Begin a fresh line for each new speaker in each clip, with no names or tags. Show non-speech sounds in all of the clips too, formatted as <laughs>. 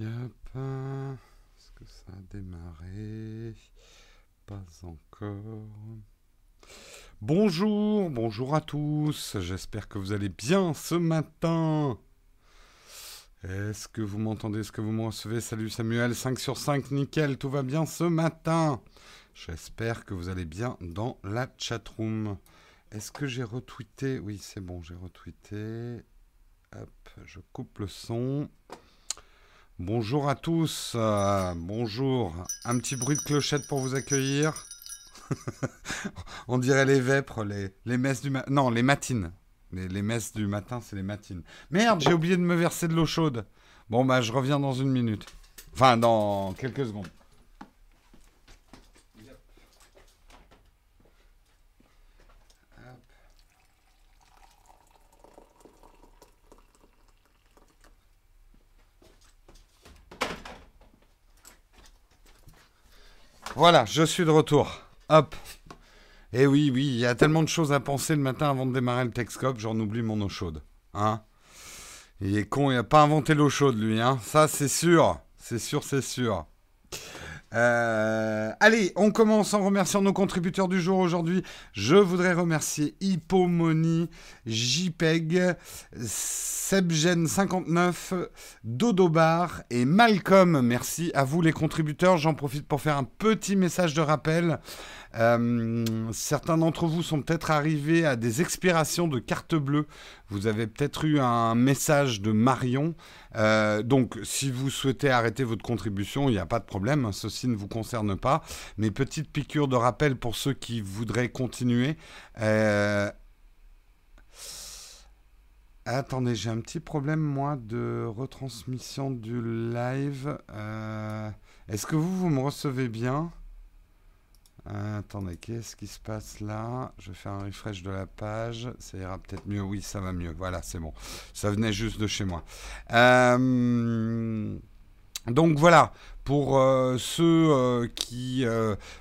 Yep. Est-ce que ça a démarré? Pas encore. Bonjour, bonjour à tous. J'espère que vous allez bien ce matin. Est-ce que vous m'entendez? Est-ce que vous me recevez? Salut Samuel, 5 sur 5, nickel, tout va bien ce matin. J'espère que vous allez bien dans la chatroom. Est-ce que j'ai retweeté? Oui, c'est bon, j'ai retweeté. Hop, je coupe le son. Bonjour à tous, euh, bonjour. Un petit bruit de clochette pour vous accueillir. <laughs> On dirait les vêpres, les, les messes du matin. Non, les matines. Les, les messes du matin, c'est les matines. Merde, j'ai oublié de me verser de l'eau chaude. Bon, bah, je reviens dans une minute. Enfin, dans quelques secondes. Voilà, je suis de retour. Hop. Et eh oui, oui, il y a tellement de choses à penser le matin avant de démarrer le Texcope, j'en oublie mon eau chaude. Hein Il est con, il n'a pas inventé l'eau chaude, lui. Hein Ça, c'est sûr. C'est sûr, c'est sûr. Euh, allez, on commence en remerciant nos contributeurs du jour aujourd'hui. Je voudrais remercier Hippomoni, JPEG, Sebgen59, Dodobar et Malcolm. Merci à vous les contributeurs. J'en profite pour faire un petit message de rappel. Euh, certains d'entre vous sont peut-être arrivés à des expirations de carte bleue. Vous avez peut-être eu un message de Marion. Euh, donc, si vous souhaitez arrêter votre contribution, il n'y a pas de problème. Ceci ne vous concerne pas. Mais petite piqûre de rappel pour ceux qui voudraient continuer. Euh, attendez, j'ai un petit problème, moi, de retransmission du live. Est-ce que vous, vous me recevez bien? Attendez, qu'est-ce qui se passe là? Je faire un refresh de la page. Ça ira peut-être mieux. Oui, ça va mieux. Voilà, c'est bon. Ça venait juste de chez moi. Euh, donc voilà, pour euh, ceux qui...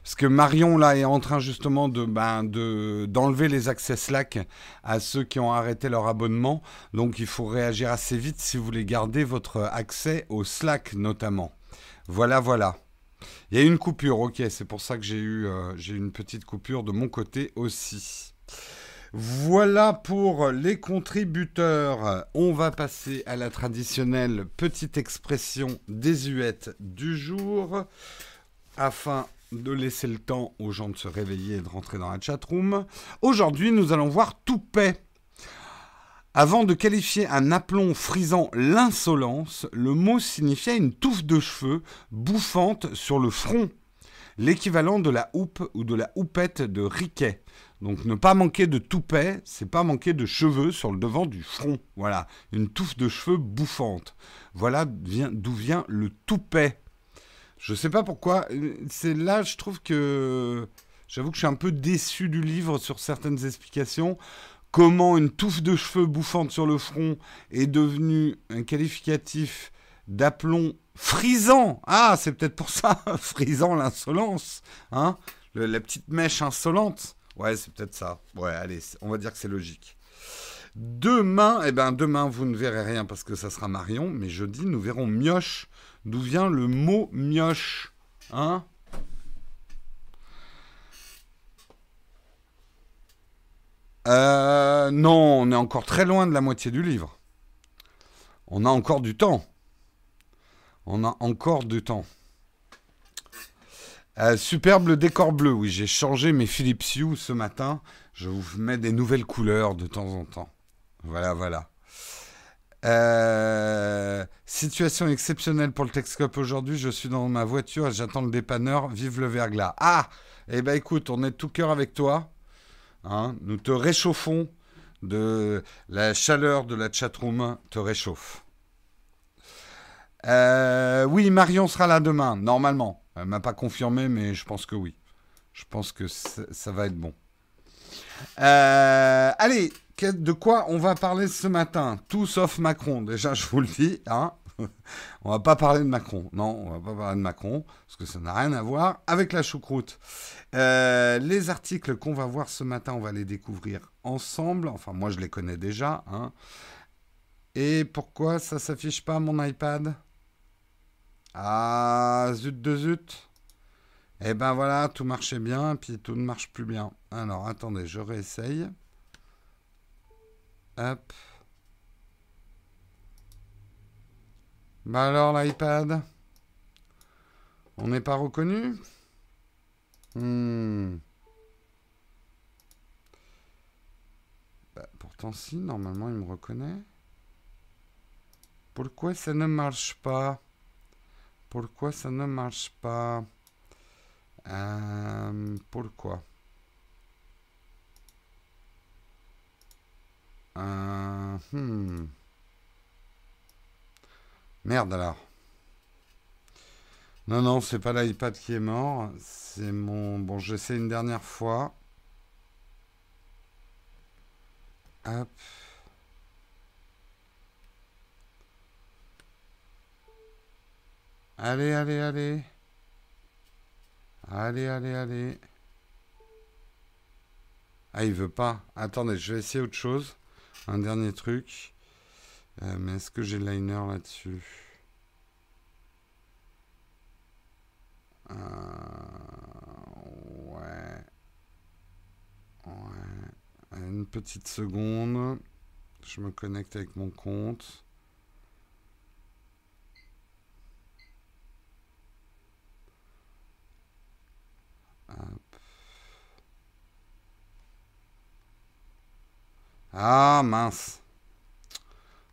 parce que Marion, là, est en train justement de, ben, de, d'enlever les accès Slack à ceux qui ont arrêté leur abonnement. Donc il faut réagir assez vite si vous voulez garder votre accès au Slack notamment. Voilà, voilà. Il y a une coupure, ok, c'est pour ça que j'ai eu, euh, j'ai une petite coupure de mon côté aussi. Voilà pour les contributeurs. On va passer à la traditionnelle petite expression désuète du jour afin de laisser le temps aux gens de se réveiller et de rentrer dans la chatroom. Aujourd'hui, nous allons voir toupet. Avant de qualifier un aplomb frisant l'insolence, le mot signifiait une touffe de cheveux bouffante sur le front, l'équivalent de la houppe ou de la houppette de Riquet. Donc ne pas manquer de toupet, c'est pas manquer de cheveux sur le devant du front. Voilà, une touffe de cheveux bouffante. Voilà d'où vient le toupet. Je sais pas pourquoi, c'est là je trouve que j'avoue que je suis un peu déçu du livre sur certaines explications comment une touffe de cheveux bouffante sur le front est devenue un qualificatif d'aplomb frisant. Ah, c'est peut-être pour ça, <laughs> frisant l'insolence. Hein La petite mèche insolente. Ouais, c'est peut-être ça. Ouais, allez, on va dire que c'est logique. Demain, eh ben demain, vous ne verrez rien parce que ça sera Marion, mais jeudi, nous verrons mioche. D'où vient le mot mioche Hein? Euh, non, on est encore très loin de la moitié du livre. On a encore du temps. On a encore du temps. Euh, superbe le décor bleu. Oui, j'ai changé mes Philips Hue ce matin. Je vous mets des nouvelles couleurs de temps en temps. Voilà, voilà. Euh, situation exceptionnelle pour le Texcope aujourd'hui. Je suis dans ma voiture et j'attends le dépanneur. Vive le verglas. Ah Eh ben écoute, on est tout cœur avec toi. Hein, nous te réchauffons de la chaleur de la chatroom te réchauffe. Euh, oui, Marion sera là demain, normalement. Elle m'a pas confirmé, mais je pense que oui. Je pense que ça va être bon. Euh, allez, de quoi on va parler ce matin? Tout sauf Macron. Déjà, je vous le dis. Hein <laughs> on va pas parler de Macron. Non, on va pas parler de Macron, parce que ça n'a rien à voir avec la choucroute. Euh, les articles qu'on va voir ce matin, on va les découvrir ensemble. Enfin, moi, je les connais déjà. Hein. Et pourquoi ça s'affiche pas mon iPad? Ah, zut de zut. Et eh ben voilà, tout marchait bien, puis tout ne marche plus bien. Alors, attendez, je réessaye. Hop. Bah alors, l'iPad? On n'est pas reconnu? Hmm. bah, pourtant, si, normalement, il me reconnaît. Pourquoi ça ne marche pas? Pourquoi ça ne marche pas? Euh, Pourquoi? Euh, hmm. Merde alors. Non, non, c'est pas l'iPad qui est mort. C'est mon... Bon, j'essaie une dernière fois. Hop. Allez, allez, allez. Allez, allez, allez. Ah, il veut pas. Attendez, je vais essayer autre chose. Un dernier truc. Euh, mais est-ce que j'ai liner là-dessus? Euh, Ouais. Ouais. Une petite seconde. Je me connecte avec mon compte. Ah mince.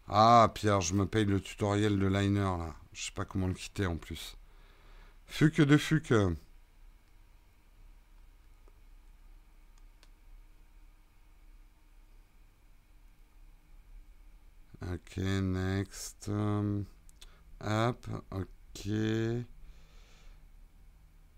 Ah Pierre, je me paye le tutoriel de liner là. Je sais pas comment le quitter en plus. Fuck de fuck. Ok, next. hop, ok.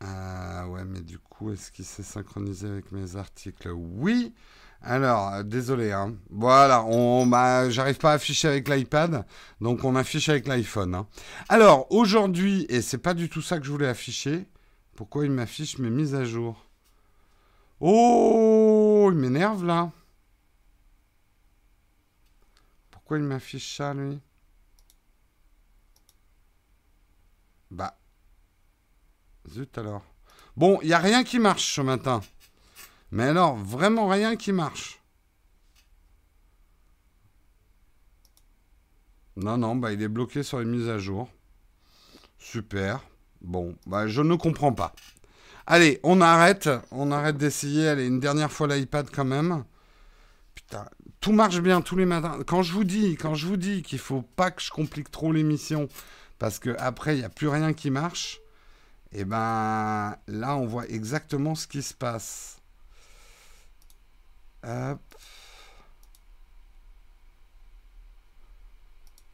Ah ouais, mais du coup, est-ce qu'il s'est synchronisé avec mes articles? Oui alors, euh, désolé. Hein. Voilà, on, bah, j'arrive pas à afficher avec l'iPad, donc on affiche avec l'iPhone. Hein. Alors, aujourd'hui, et c'est pas du tout ça que je voulais afficher, pourquoi il m'affiche mes mises à jour? Oh, il m'énerve là. Pourquoi il m'affiche ça, lui? Bah, Zut alors. Bon, il n'y a rien qui marche ce matin. Mais alors, vraiment rien qui marche. Non, non, bah il est bloqué sur les mises à jour. Super. Bon, bah je ne comprends pas. Allez, on arrête. On arrête d'essayer. Allez, une dernière fois l'iPad quand même. Putain, tout marche bien tous les matins. Quand je vous dis, quand je vous dis qu'il faut pas que je complique trop l'émission, parce que après il n'y a plus rien qui marche. Et eh ben là, on voit exactement ce qui se passe. Hop.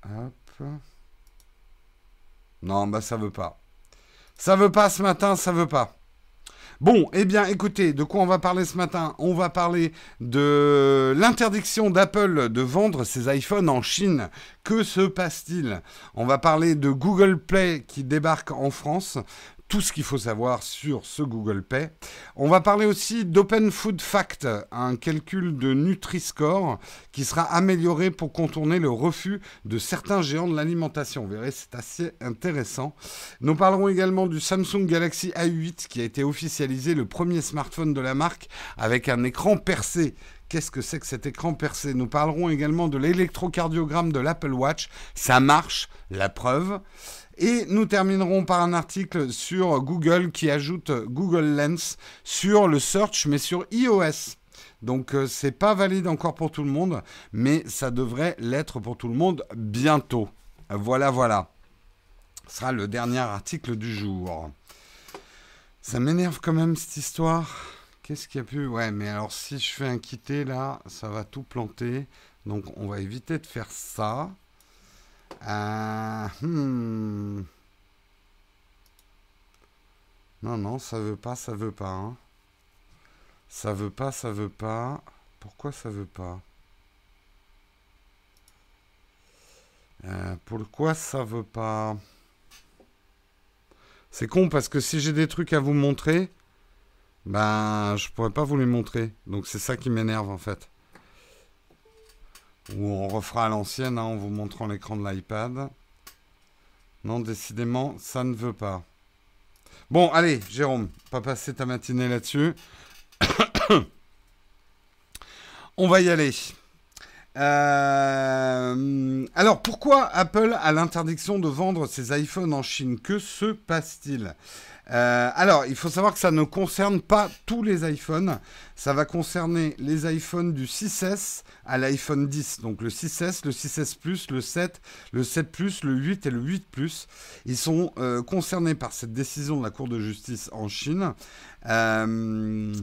Hop. Non, bah ça veut pas. Ça veut pas ce matin, ça veut pas. Bon, eh bien, écoutez, de quoi on va parler ce matin? On va parler de l'interdiction d'Apple de vendre ses iPhones en Chine. Que se passe-t-il? On va parler de Google Play qui débarque en France tout ce qu'il faut savoir sur ce Google Pay. On va parler aussi d'Open Food Fact, un calcul de Nutri-Score qui sera amélioré pour contourner le refus de certains géants de l'alimentation. Vous verrez, c'est assez intéressant. Nous parlerons également du Samsung Galaxy A8 qui a été officialisé le premier smartphone de la marque avec un écran percé. Qu'est-ce que c'est que cet écran percé? Nous parlerons également de l'électrocardiogramme de l'Apple Watch. Ça marche, la preuve. Et nous terminerons par un article sur Google qui ajoute Google Lens sur le search, mais sur iOS. Donc euh, c'est pas valide encore pour tout le monde, mais ça devrait l'être pour tout le monde bientôt. Voilà, voilà. Ce sera le dernier article du jour. Ça m'énerve quand même cette histoire. Qu'est-ce qu'il y a pu? Ouais, mais alors si je fais un quitter là, ça va tout planter. Donc on va éviter de faire ça. Euh, hmm. Non, non, ça veut pas, ça veut pas. Hein. Ça veut pas, ça veut pas. Pourquoi ça veut pas? Euh, Pourquoi ça veut pas? C'est con parce que si j'ai des trucs à vous montrer, ben je pourrais pas vous les montrer. Donc c'est ça qui m'énerve en fait. Ou on refera à l'ancienne hein, en vous montrant l'écran de l'iPad. Non, décidément, ça ne veut pas. Bon, allez, Jérôme, pas passer ta matinée là-dessus. <coughs> On va y aller. Euh, alors, pourquoi Apple a l'interdiction de vendre ses iPhones en Chine? Que se passe-t-il? Euh, alors, il faut savoir que ça ne concerne pas tous les iPhones. Ça va concerner les iPhones du 6S à l'iPhone 10. Donc le 6S, le 6S Plus, le 7, le 7 Plus, le 8 et le 8 Plus. Ils sont euh, concernés par cette décision de la Cour de justice en Chine. Euh,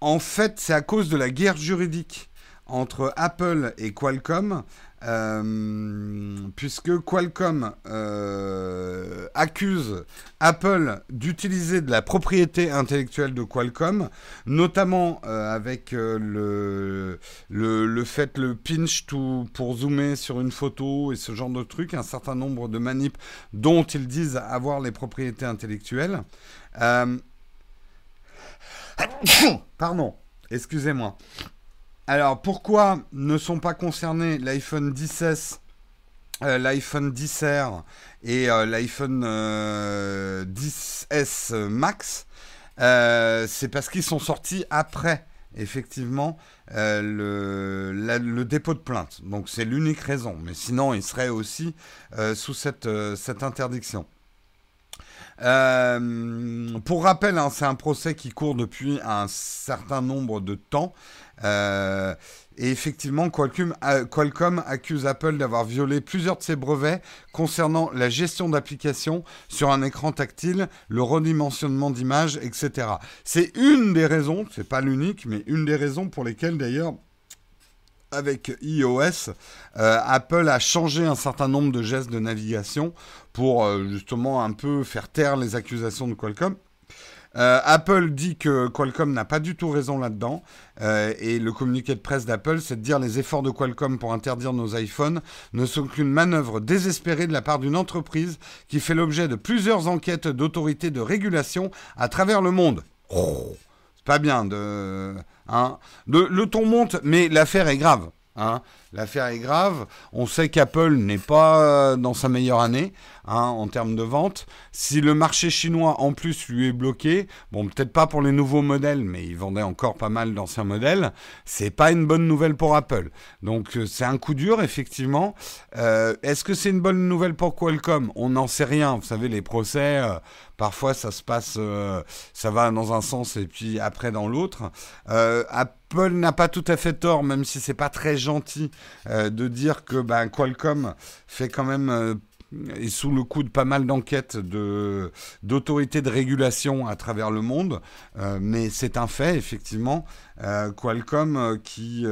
en fait, c'est à cause de la guerre juridique entre Apple et Qualcomm euh, puisque Qualcomm euh, accuse Apple d'utiliser de la propriété intellectuelle de Qualcomm, notamment euh, avec le, le, fait le pinch pour zoomer sur une photo et ce genre de trucs, un certain nombre de manips dont ils disent avoir les propriétés intellectuelles. <coughs> Pardon, excusez-moi. Alors, pourquoi ne sont pas concernés l'iPhone 10S, euh, l'iPhone 10R et euh, l'iPhone 10S euh, Max C'est parce qu'ils sont sortis après, effectivement, le, dépôt de plainte. Donc, c'est l'unique raison. Mais sinon, ils seraient aussi sous cette, interdiction. Pour rappel, hein, c'est un procès qui court depuis un certain nombre de temps. Euh, et effectivement, Qualcomm, Qualcomm, accuse Apple d'avoir violé plusieurs de ses brevets concernant la gestion d'applications sur un écran tactile, le redimensionnement d'images, etc. C'est une des raisons, c'est pas l'unique, mais une des raisons pour lesquelles d'ailleurs avec iOS, euh, Apple a changé un certain nombre de gestes de navigation pour euh, justement un peu faire taire les accusations de Qualcomm. Euh, Apple dit que Qualcomm n'a pas du tout raison là-dedans. Et le communiqué de presse d'Apple, c'est de dire les efforts de Qualcomm pour interdire nos iPhones ne sont qu'une manœuvre désespérée de la part d'une entreprise qui fait l'objet de plusieurs enquêtes d'autorités de régulation à travers le monde. Oh, pas bien de, hein. le ton monte, mais l'affaire est grave. Hein. L'affaire est grave. On sait qu'Apple n'est pas euh, dans sa meilleure année hein, en termes de vente. Si le marché chinois en plus lui est bloqué, bon peut-être pas pour les nouveaux modèles, mais il vendait encore pas mal d'anciens modèles. C'est pas une bonne nouvelle pour Apple. Donc euh, c'est un coup dur effectivement. Euh, est-ce que c'est une bonne nouvelle pour Qualcomm? On n'en sait rien. Vous savez les procès. Parfois, ça se passe, ça va dans un sens et puis après dans l'autre. Apple n'a pas tout à fait tort, même si c'est pas très gentil de dire que ben, Qualcomm fait quand même euh, est sous le coup de pas mal d'enquêtes de, d'autorités de régulation à travers le monde, euh, mais c'est un fait, effectivement. Qualcomm qui,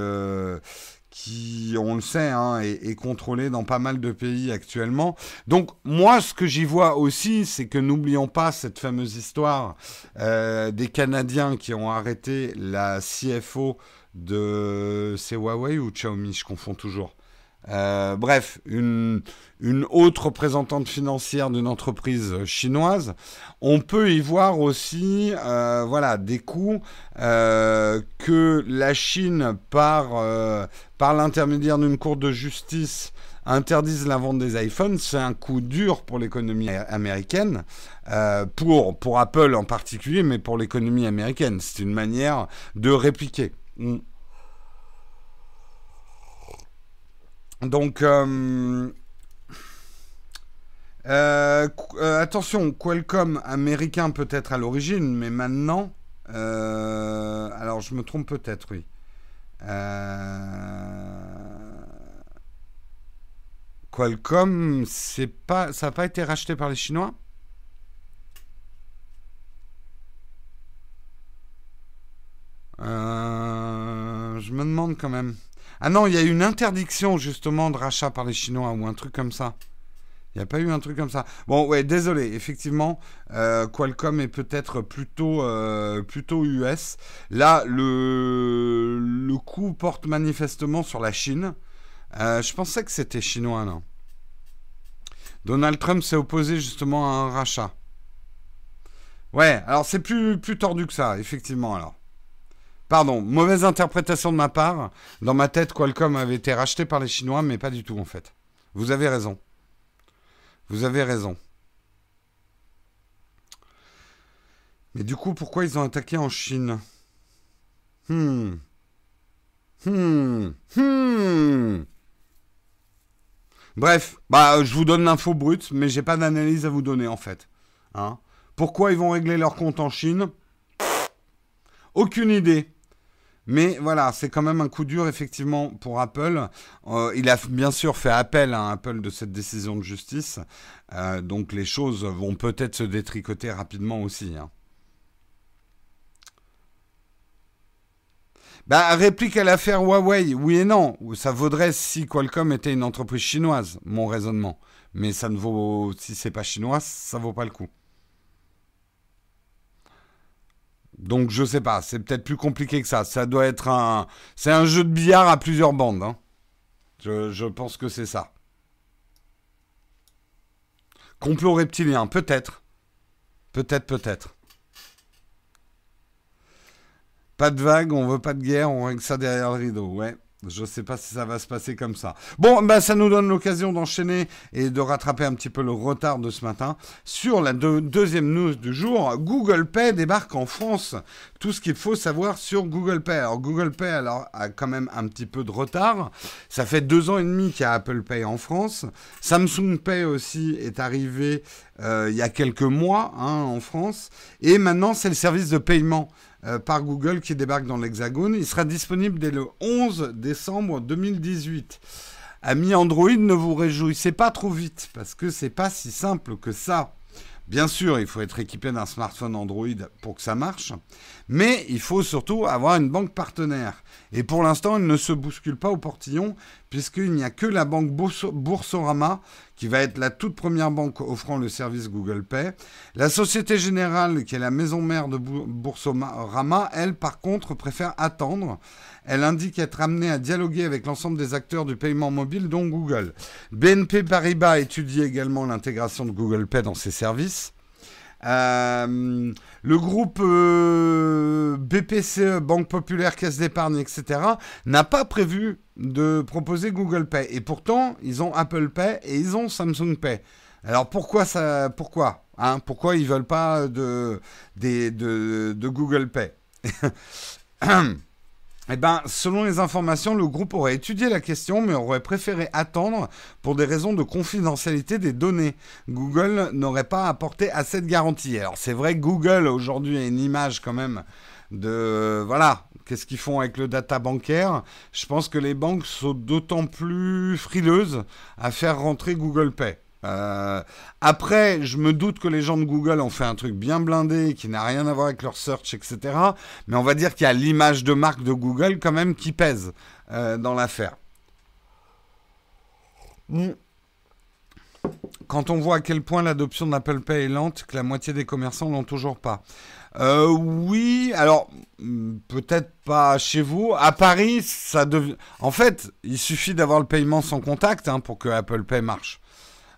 qui, on le sait, hein, est, est, contrôlé dans pas mal de pays actuellement. Donc moi, ce que j'y vois aussi, c'est que n'oublions pas cette fameuse histoire des Canadiens qui ont arrêté la CFO de. C'est Huawei ou Xiaomi Je confonds toujours. Euh, bref, une, autre représentante financière d'une entreprise chinoise. On peut y voir aussi, euh, voilà, des coûts euh, que la Chine, par, par l'intermédiaire d'une cour de justice, interdise la vente des iPhones. C'est un coup dur pour l'économie américaine, pour, pour Apple en particulier, mais pour l'économie américaine. C'est une manière de répliquer. Mm. Donc, euh, euh, euh, attention, Qualcomm américain peut-être à l'origine, mais maintenant, alors je me trompe peut-être, oui. Qualcomm, c'est pas, ça n'a pas été racheté par les Chinois? Je me demande quand même. Ah non, il y a eu une interdiction justement de rachat par les Chinois ou un truc comme ça. Il n'y a pas eu un truc comme ça. Bon, ouais, désolé. Effectivement, euh, Qualcomm est peut-être plutôt, euh, plutôt US. Là, le, le coup porte manifestement sur la Chine. Euh, je pensais que c'était chinois, non Donald Trump s'est opposé justement à un rachat. Ouais, alors c'est plus, plus tordu que ça, effectivement, alors. Pardon, mauvaise interprétation de ma part. Dans ma tête, Qualcomm avait été racheté par les Chinois, mais pas du tout en fait. Vous avez raison. Vous avez raison. Mais du coup, pourquoi ils ont attaqué en Chine? Hmm. Hmm. Hmm. Bref, bah, je vous donne l'info brute, mais j'ai pas d'analyse à vous donner en fait. Hein? Pourquoi ils vont régler leur compte en Chine? Aucune idée. Mais voilà, c'est quand même un coup dur effectivement pour Apple. Euh, il a bien sûr fait appel à Apple de cette décision de justice. Euh, donc les choses vont peut-être se détricoter rapidement aussi. Hein. Bah, réplique à l'affaire Huawei, oui et non. Ça vaudrait si Qualcomm était une entreprise chinoise, mon raisonnement. Mais ça ne vaut, si c'est pas chinois, ça vaut pas le coup. Donc je sais pas, c'est peut-être plus compliqué que ça. Ça doit être un, c'est un jeu de billard à plusieurs bandes. Hein. Je, pense que c'est ça. Complot reptilien, peut-être. Peut-être, peut-être. Pas de vague, on veut pas de guerre, on règle ça derrière le rideau. Ouais. Je ne sais pas si ça va se passer comme ça. Bon, bah, ça nous donne l'occasion d'enchaîner et de rattraper un petit peu le retard de ce matin. Sur la deuxième news du jour, Google Pay débarque en France. Tout ce qu'il faut savoir sur Google Pay. Alors, Google Pay alors, a quand même un petit peu de retard. Ça fait deux ans et demi qu'il y a Apple Pay en France. Samsung Pay aussi est arrivé euh, il y a quelques mois hein, en France. Et maintenant, c'est le service de paiement euh, par Google qui débarque dans l'Hexagone. Il sera disponible dès le 11 décembre 2018. Amis Android, ne vous réjouissez pas trop vite parce que c'est pas si simple que ça. Bien sûr, il faut être équipé d'un smartphone Android pour que ça marche, mais il faut surtout avoir une banque partenaire. Et pour l'instant, elle ne se bouscule pas au portillon, puisqu'il n'y a que la banque Boursorama qui va être la toute première banque offrant le service Google Pay. La Société Générale, qui est la maison mère de Boursorama, elle, par contre, préfère attendre. Elle indique être amenée à dialoguer avec l'ensemble des acteurs du paiement mobile, dont Google. BNP Paribas étudie également l'intégration de Google Pay dans ses services. Euh, le groupe euh, BPCE, Banque Populaire, Caisse d'Épargne, etc., n'a pas prévu de proposer Google Pay. Et pourtant, ils ont Apple Pay et ils ont Samsung Pay. Alors pourquoi ça Pourquoi hein Pourquoi ils veulent pas de, de, de Google Pay? <clears throat> Eh bien, selon les informations, le groupe aurait étudié la question, mais aurait préféré attendre pour des raisons de confidentialité des données. Google n'aurait pas apporté assez de garanties. Alors, c'est vrai que Google, aujourd'hui, a une image quand même de... Voilà, qu'est-ce qu'ils font avec le data bancaire Je pense que les banques sont d'autant plus frileuses à faire rentrer Google Pay. Euh, après, je me doute que les gens de Google ont fait un truc bien blindé qui n'a rien à voir avec leur search, etc. Mais on va dire qu'il y a l'image de marque de Google quand même qui pèse euh, dans l'affaire. Hmm. Quand on voit à quel point l'adoption d'Apple Pay est lente, que la moitié des commerçants l'ont toujours pas. Euh, oui, alors peut-être pas chez vous. À Paris, ça devient. En fait, il suffit d'avoir le paiement sans contact hein, pour que Apple Pay marche.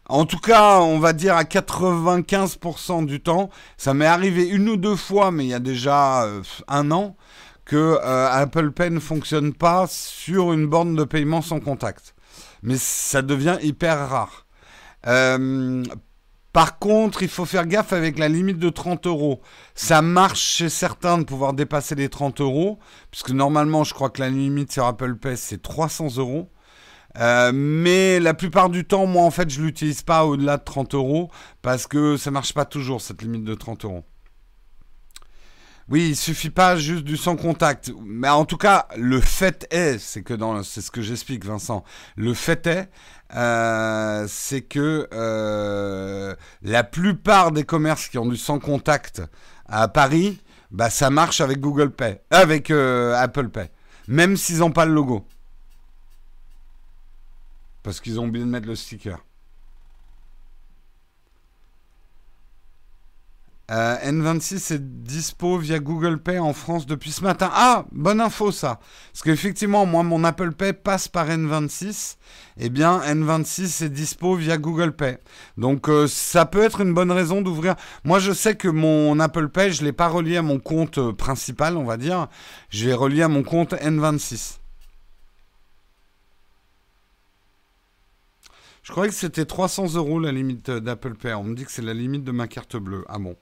En tout cas, on va dire à 95% du temps, ça m'est arrivé une ou deux fois, mais il y a déjà euh, un an, que euh, Apple Pay ne fonctionne pas sur une borne de paiement sans contact. Mais ça devient hyper rare. Euh, par contre, il faut faire gaffe avec la limite de 30 euros. Ça marche chez certains de pouvoir dépasser les 30 euros, puisque normalement, je crois que la limite sur Apple Pay, c'est 300 euros. Euh, mais la plupart du temps, moi, en fait, je l'utilise pas au-delà de 30 euros parce que ça marche pas toujours, cette limite de 30 euros. Oui, il suffit pas juste du sans contact. Mais en tout cas, le fait est, c'est que dans, c'est ce que j'explique, Vincent. Le fait est, euh, c'est que euh, la plupart des commerces qui ont du sans contact à Paris, bah ça marche avec Google Pay, avec Apple Pay, même s'ils n'ont pas le logo. Parce qu'ils ont oublié de mettre le sticker. Euh, N26 est dispo via Google Pay en France depuis ce matin. Ah, bonne info ça. Parce qu'effectivement, moi, mon Apple Pay passe par N26. Eh bien, N26 est dispo via Google Pay. Donc, euh, ça peut être une bonne raison d'ouvrir. Moi, je sais que mon Apple Pay, je ne l'ai pas relié à mon compte euh, principal, on va dire. Je l'ai relié à mon compte N26. Je croyais que c'était 300 euros la limite d'Apple Pay. On me dit que c'est la limite de ma carte bleue. Ah bon.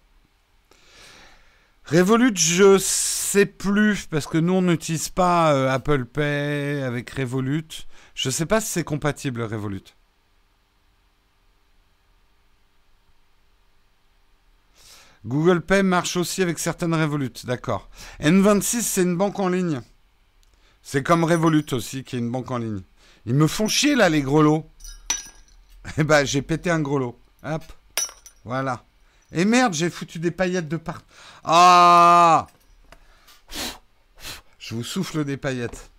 Revolut, je sais plus, parce que nous, on n'utilise pas euh, Apple Pay avec Revolut. Je sais pas si c'est compatible, Revolut. Google Pay marche aussi avec certaines Revolut, d'accord. N26, c'est une banque en ligne. C'est comme Revolut aussi, qui est une banque en ligne. Ils me font chier, là, les grelots. Eh ben, j'ai pété un grelot. Hop. Voilà. Et merde, j'ai foutu des paillettes de partout. Ah Je vous souffle des paillettes.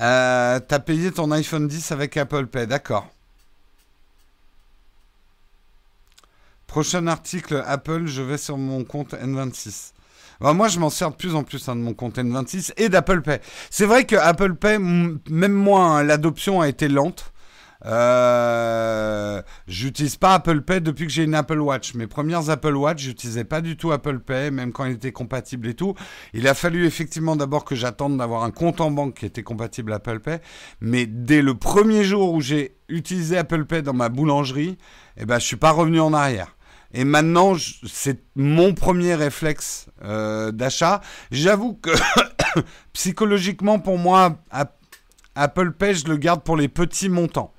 Euh, T'as payé ton iPhone 10 avec Apple Pay, d'accord. Prochain article Apple, je vais sur mon compte N26. Bah, moi, je m'en sers de plus en plus hein, de mon compte N26 et d'Apple Pay. C'est vrai que Apple Pay, même moi, hein, l'adoption a été lente. Euh, j'utilise pas Apple Pay depuis que j'ai une Apple Watch. Mes premières Apple Watch, j'utilisais pas du tout Apple Pay, même quand il était compatible et tout. Il a fallu effectivement d'abord que j'attende d'avoir un compte en banque qui était compatible Apple Pay. Mais dès le premier jour où j'ai utilisé Apple Pay dans ma boulangerie, eh ben, je suis pas revenu en arrière. Et maintenant, c'est mon premier réflexe euh, d'achat. J'avoue que <coughs> psychologiquement, pour moi, Apple Pay, je le garde pour les petits montants.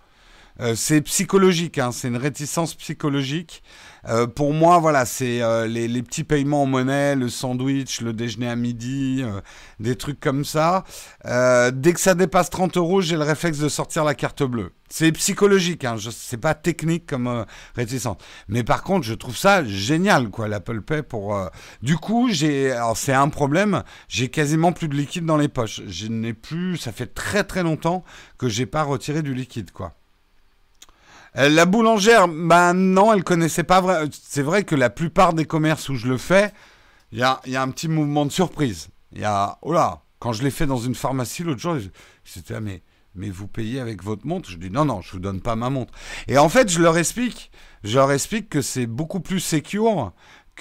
Euh, c'est psychologique, hein, c'est une réticence psychologique. Euh, pour moi, voilà, c'est euh, les, petits paiements en monnaie, le sandwich, le déjeuner à midi, des trucs comme ça. dès que ça dépasse 30 euros, j'ai le réflexe de sortir la carte bleue. C'est psychologique, hein, c'est pas technique comme réticence. Mais par contre, je trouve ça génial, quoi, l'Apple Pay pour. Du coup, j'ai, c'est un problème, j'ai quasiment plus de liquide dans les poches. Je n'ai plus, ça fait très très longtemps que j'ai pas retiré du liquide, quoi. Euh, la boulangère, ben non, elle connaissait pas. C'est vrai que la plupart des commerces où je le fais, il y a, un petit mouvement de surprise. Il y a, oh là, quand je l'ai fait dans une pharmacie l'autre jour, c'était, ah, mais, mais vous payez avec votre montre? Je dis, non, non, je vous donne pas ma montre. Et en fait, je leur explique, je leur explique que c'est beaucoup plus secure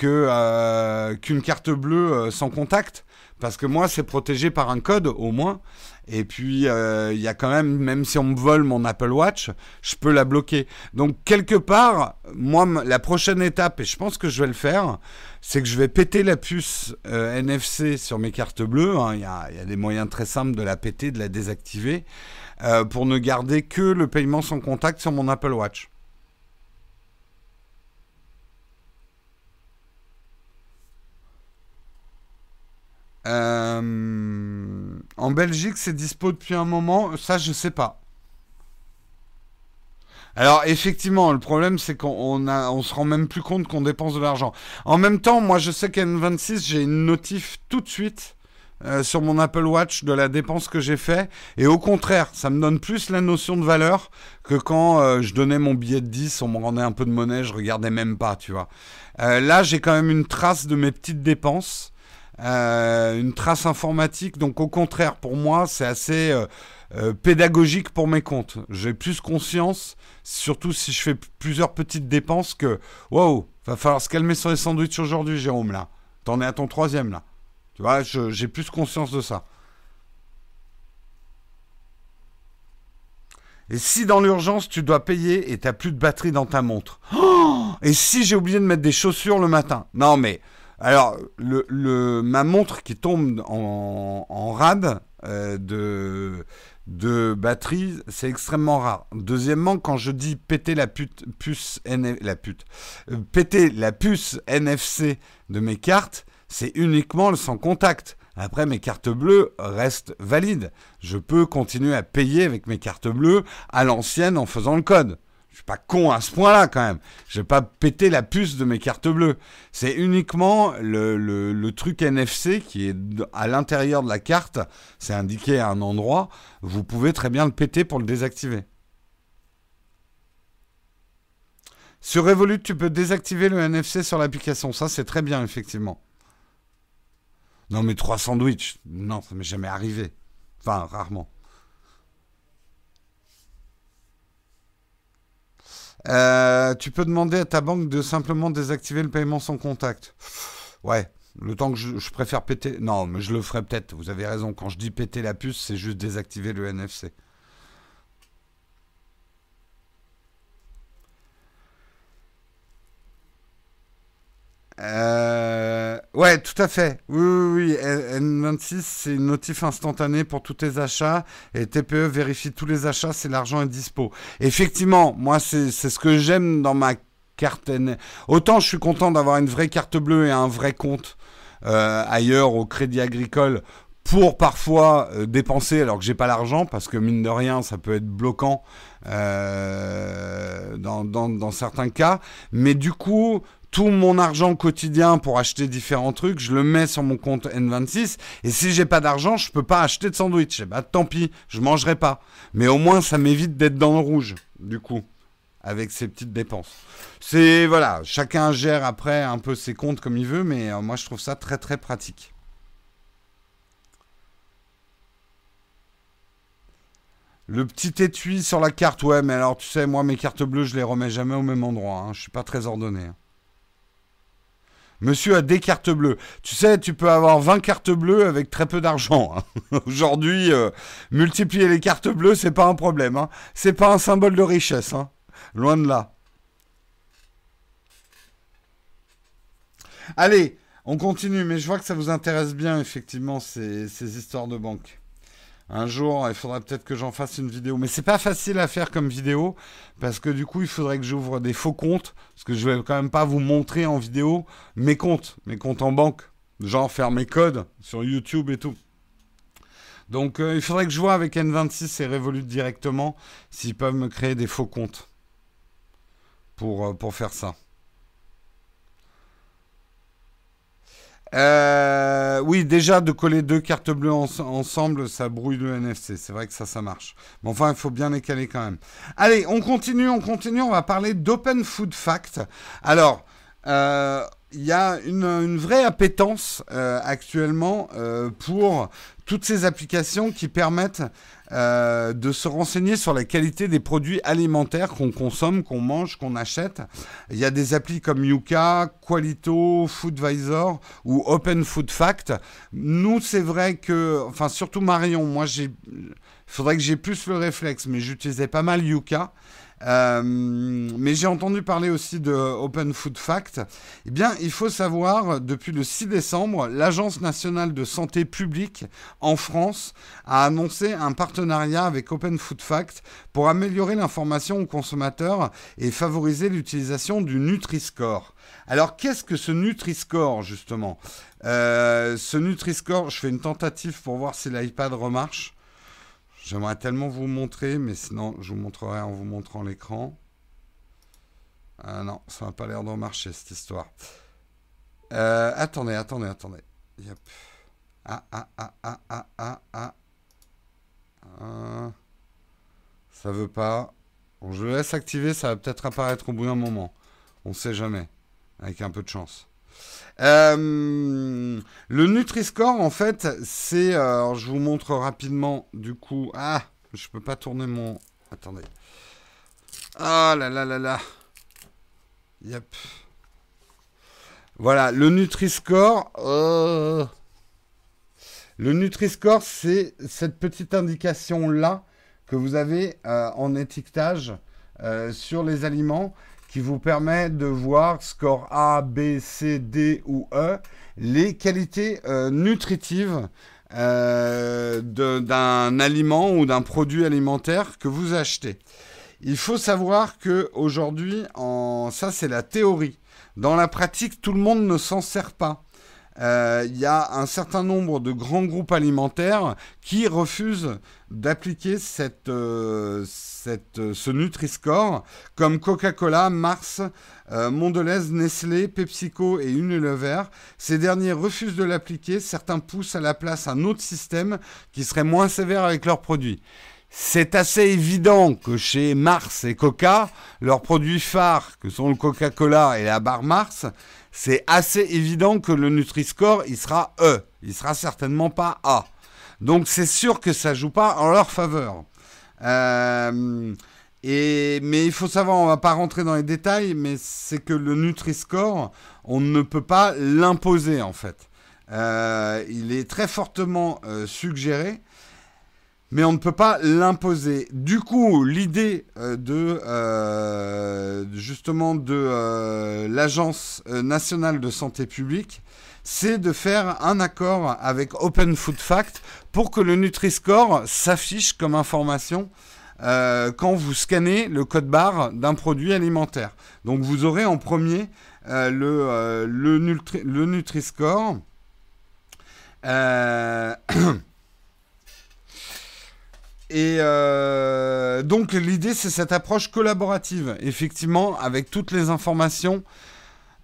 euh, qu'une carte bleue euh, sans contact. Parce que moi, c'est protégé par un code, au moins. Et puis, euh, il y a quand même, même si on me vole mon Apple Watch, je peux la bloquer. Donc, quelque part, moi, la prochaine étape, et je pense que je vais le faire, c'est que je vais péter la puce euh, NFC sur mes cartes bleues. Hein. Il y, a, des moyens très simples de la péter, de la désactiver, euh, pour ne garder que le paiement sans contact sur mon Apple Watch. Euh, en Belgique, c'est dispo depuis un moment. Ça, je sais pas. Alors effectivement, le problème c'est qu'on se rend même plus compte qu'on dépense de l'argent. En même temps, moi je sais qu'à N26, j'ai une notif tout de suite euh, sur mon Apple Watch de la dépense que j'ai fait. Et au contraire, ça me donne plus la notion de valeur que quand euh, je donnais mon billet de 10, on me rendait un peu de monnaie, je regardais même pas, tu vois. là, j'ai quand même une trace de mes petites dépenses. Euh, une trace informatique. Donc au contraire, pour moi, c'est assez euh, euh, pédagogique pour mes comptes. J'ai plus conscience, surtout si je fais plusieurs petites dépenses, que wow, va falloir se calmer sur les sandwichs aujourd'hui, Jérôme, là. T'en es à ton troisième, là. Tu vois, j'ai plus conscience de ça. Et si dans l'urgence tu dois payer et t'as plus de batterie dans ta montre? Et si j'ai oublié de mettre des chaussures le matin? Non mais alors, le, ma montre qui tombe en, rade euh, de, batterie, c'est extrêmement rare. Deuxièmement, quand je dis péter la puce euh, péter la puce NFC de mes cartes, c'est uniquement le sans contact. Après, mes cartes bleues restent valides. Je peux continuer à payer avec mes cartes bleues à l'ancienne en faisant le code. Je suis pas con à ce point-là quand même. Je vais pas péter la puce de mes cartes bleues. C'est uniquement le, truc NFC qui est à l'intérieur de la carte. C'est indiqué à un endroit. Vous pouvez très bien le péter pour le désactiver. Sur Revolut, tu peux désactiver le NFC sur l'application. Ça, c'est très bien, effectivement. Non, mais trois sandwichs. Non, ça m'est jamais arrivé. Enfin, rarement. Euh, tu peux demander à ta banque de simplement désactiver le paiement sans contact. Ouais, Le temps que je, préfère péter. Non, mais je le ferai peut-être. Vous avez raison. Quand je dis péter la puce, c'est juste désactiver le NFC. Euh, ouais, tout à fait. Oui, oui, oui. N26, c'est une notif instantanée pour tous tes achats. Et TPE vérifie tous les achats si l'argent est dispo. Effectivement, moi, c'est ce que j'aime dans ma carte. Autant je suis content d'avoir une vraie carte bleue et un vrai compte euh, ailleurs au Crédit Agricole pour parfois euh, dépenser alors que j'ai pas l'argent parce que mine de rien ça peut être bloquant dans, certains cas mais du coup tout mon argent quotidien pour acheter différents trucs, je le mets sur mon compte N26. Et si j'ai pas d'argent, je peux pas acheter de sandwich. Et eh bah ben, tant pis, je mangerai pas. Mais au moins, ça m'évite d'être dans le rouge, du coup, avec ces petites dépenses. C'est voilà, chacun gère après un peu ses comptes comme il veut, mais euh, moi je trouve ça très très pratique. Le petit étui sur la carte, ouais, mais alors tu sais, moi mes cartes bleues, je les remets jamais au même endroit. Hein. Je suis pas très ordonné. Hein. Monsieur a des cartes bleues. Tu sais, tu peux avoir 20 cartes bleues avec très peu d'argent. Hein. <laughs> Aujourd'hui, euh, multiplier les cartes bleues, c'est pas un problème. Hein. C'est pas un symbole de richesse. Hein. Loin de là. Allez, on continue, mais je vois que ça vous intéresse bien, effectivement, ces, ces histoires de banque. Un jour, il faudrait peut-être que j'en fasse une vidéo. Mais c'est pas facile à faire comme vidéo, parce que du coup, il faudrait que j'ouvre des faux comptes, parce que je vais quand même pas vous montrer en vidéo mes comptes, mes comptes en banque. Genre faire mes codes sur YouTube et tout. Donc euh, il faudrait que je vois avec N26 et Revolut directement s'ils peuvent me créer des faux comptes pour, euh, pour faire ça. Euh, oui, déjà de coller deux cartes bleues ensemble, ça brouille le NFC. C'est vrai que ça, ça marche. Mais enfin, il faut bien les caler quand même. Allez, on continue, on continue. On va parler d'Open Food Fact. Alors, euh, il y a une, vraie appétence euh, actuellement pour toutes ces applications qui permettent euh, de se renseigner sur la qualité des produits alimentaires qu'on consomme, qu'on mange, qu'on achète. Il y a des applis comme Yuka, Qualito, Foodvisor ou Open Food Fact. Nous, c'est vrai que, enfin surtout Marion, moi j'ai, faudrait que j'ai plus le réflexe, mais j'utilisais pas mal Yuka. Euh, mais j'ai entendu parler aussi de Open Food Fact. Eh bien, il faut savoir, depuis le 6 décembre, l'Agence nationale de santé publique en France a annoncé un partenariat avec Open Food Fact pour améliorer l'information aux consommateurs et favoriser l'utilisation du Nutri-Score. Alors, qu'est-ce que ce Nutri-Score, justement? Euh, Ce Nutri-Score, je fais une tentative pour voir si l'iPad remarche. J'aimerais tellement vous montrer, mais sinon je vous montrerai en vous montrant l'écran. Ah non, ça n'a pas l'air de marcher cette histoire. Euh, attendez, attendez, attendez. Yep. Ah, ah, ah, ah, ah, ah, ah. ah. Ça veut pas. Bon, je le laisse activer, ça va peut-être apparaître au bout d'un moment. On sait jamais, avec un peu de chance. Euh, le Nutri-Score, en fait, c'est. Euh, je vous montre rapidement, du coup. Ah, je peux pas tourner mon. Attendez. Ah là là là là. Yep. Voilà, le Nutri-Score. Euh, le Nutri-Score, c'est cette petite indication-là que vous avez en étiquetage sur les aliments qui vous permet de voir score A, B, C, D ou E, les qualités euh, nutritives euh, d'un aliment ou d'un produit alimentaire que vous achetez. Il faut savoir que aujourd'hui, ça c'est la théorie. Dans la pratique, tout le monde ne s'en sert pas. Euh, il y a un certain nombre de grands groupes alimentaires qui refusent d'appliquer cette, euh, cette, ce Nutri-Score, comme Coca-Cola, Mars, euh, Mondelez, Nestlé, PepsiCo et Unilever. Ces derniers refusent de l'appliquer, certains poussent à la place un autre système qui serait moins sévère avec leurs produits. C'est assez évident que chez Mars et Coca, leurs produits phares, que sont le Coca-Cola et la barre Mars, c'est assez évident que le Nutri-Score, il sera E. Il sera certainement pas A. Donc c'est sûr que ça joue pas en leur faveur. Euh, Et, mais il faut savoir, on va pas rentrer dans les détails, mais c'est que le Nutri-Score, on ne peut pas l'imposer en fait. Euh, il est très fortement euh, suggéré, mais on ne peut pas l'imposer. Du coup, l'idée euh, de justement de l'Agence nationale de santé publique, c'est de faire un accord avec Open Food Fact pour que le Nutri-Score s'affiche comme information quand vous scannez le code barre d'un produit alimentaire. Donc vous aurez en premier le, le, Nutri-Score euh, <clears throat> et euh, donc l'idée, c'est cette approche collaborative, effectivement, avec toutes les informations.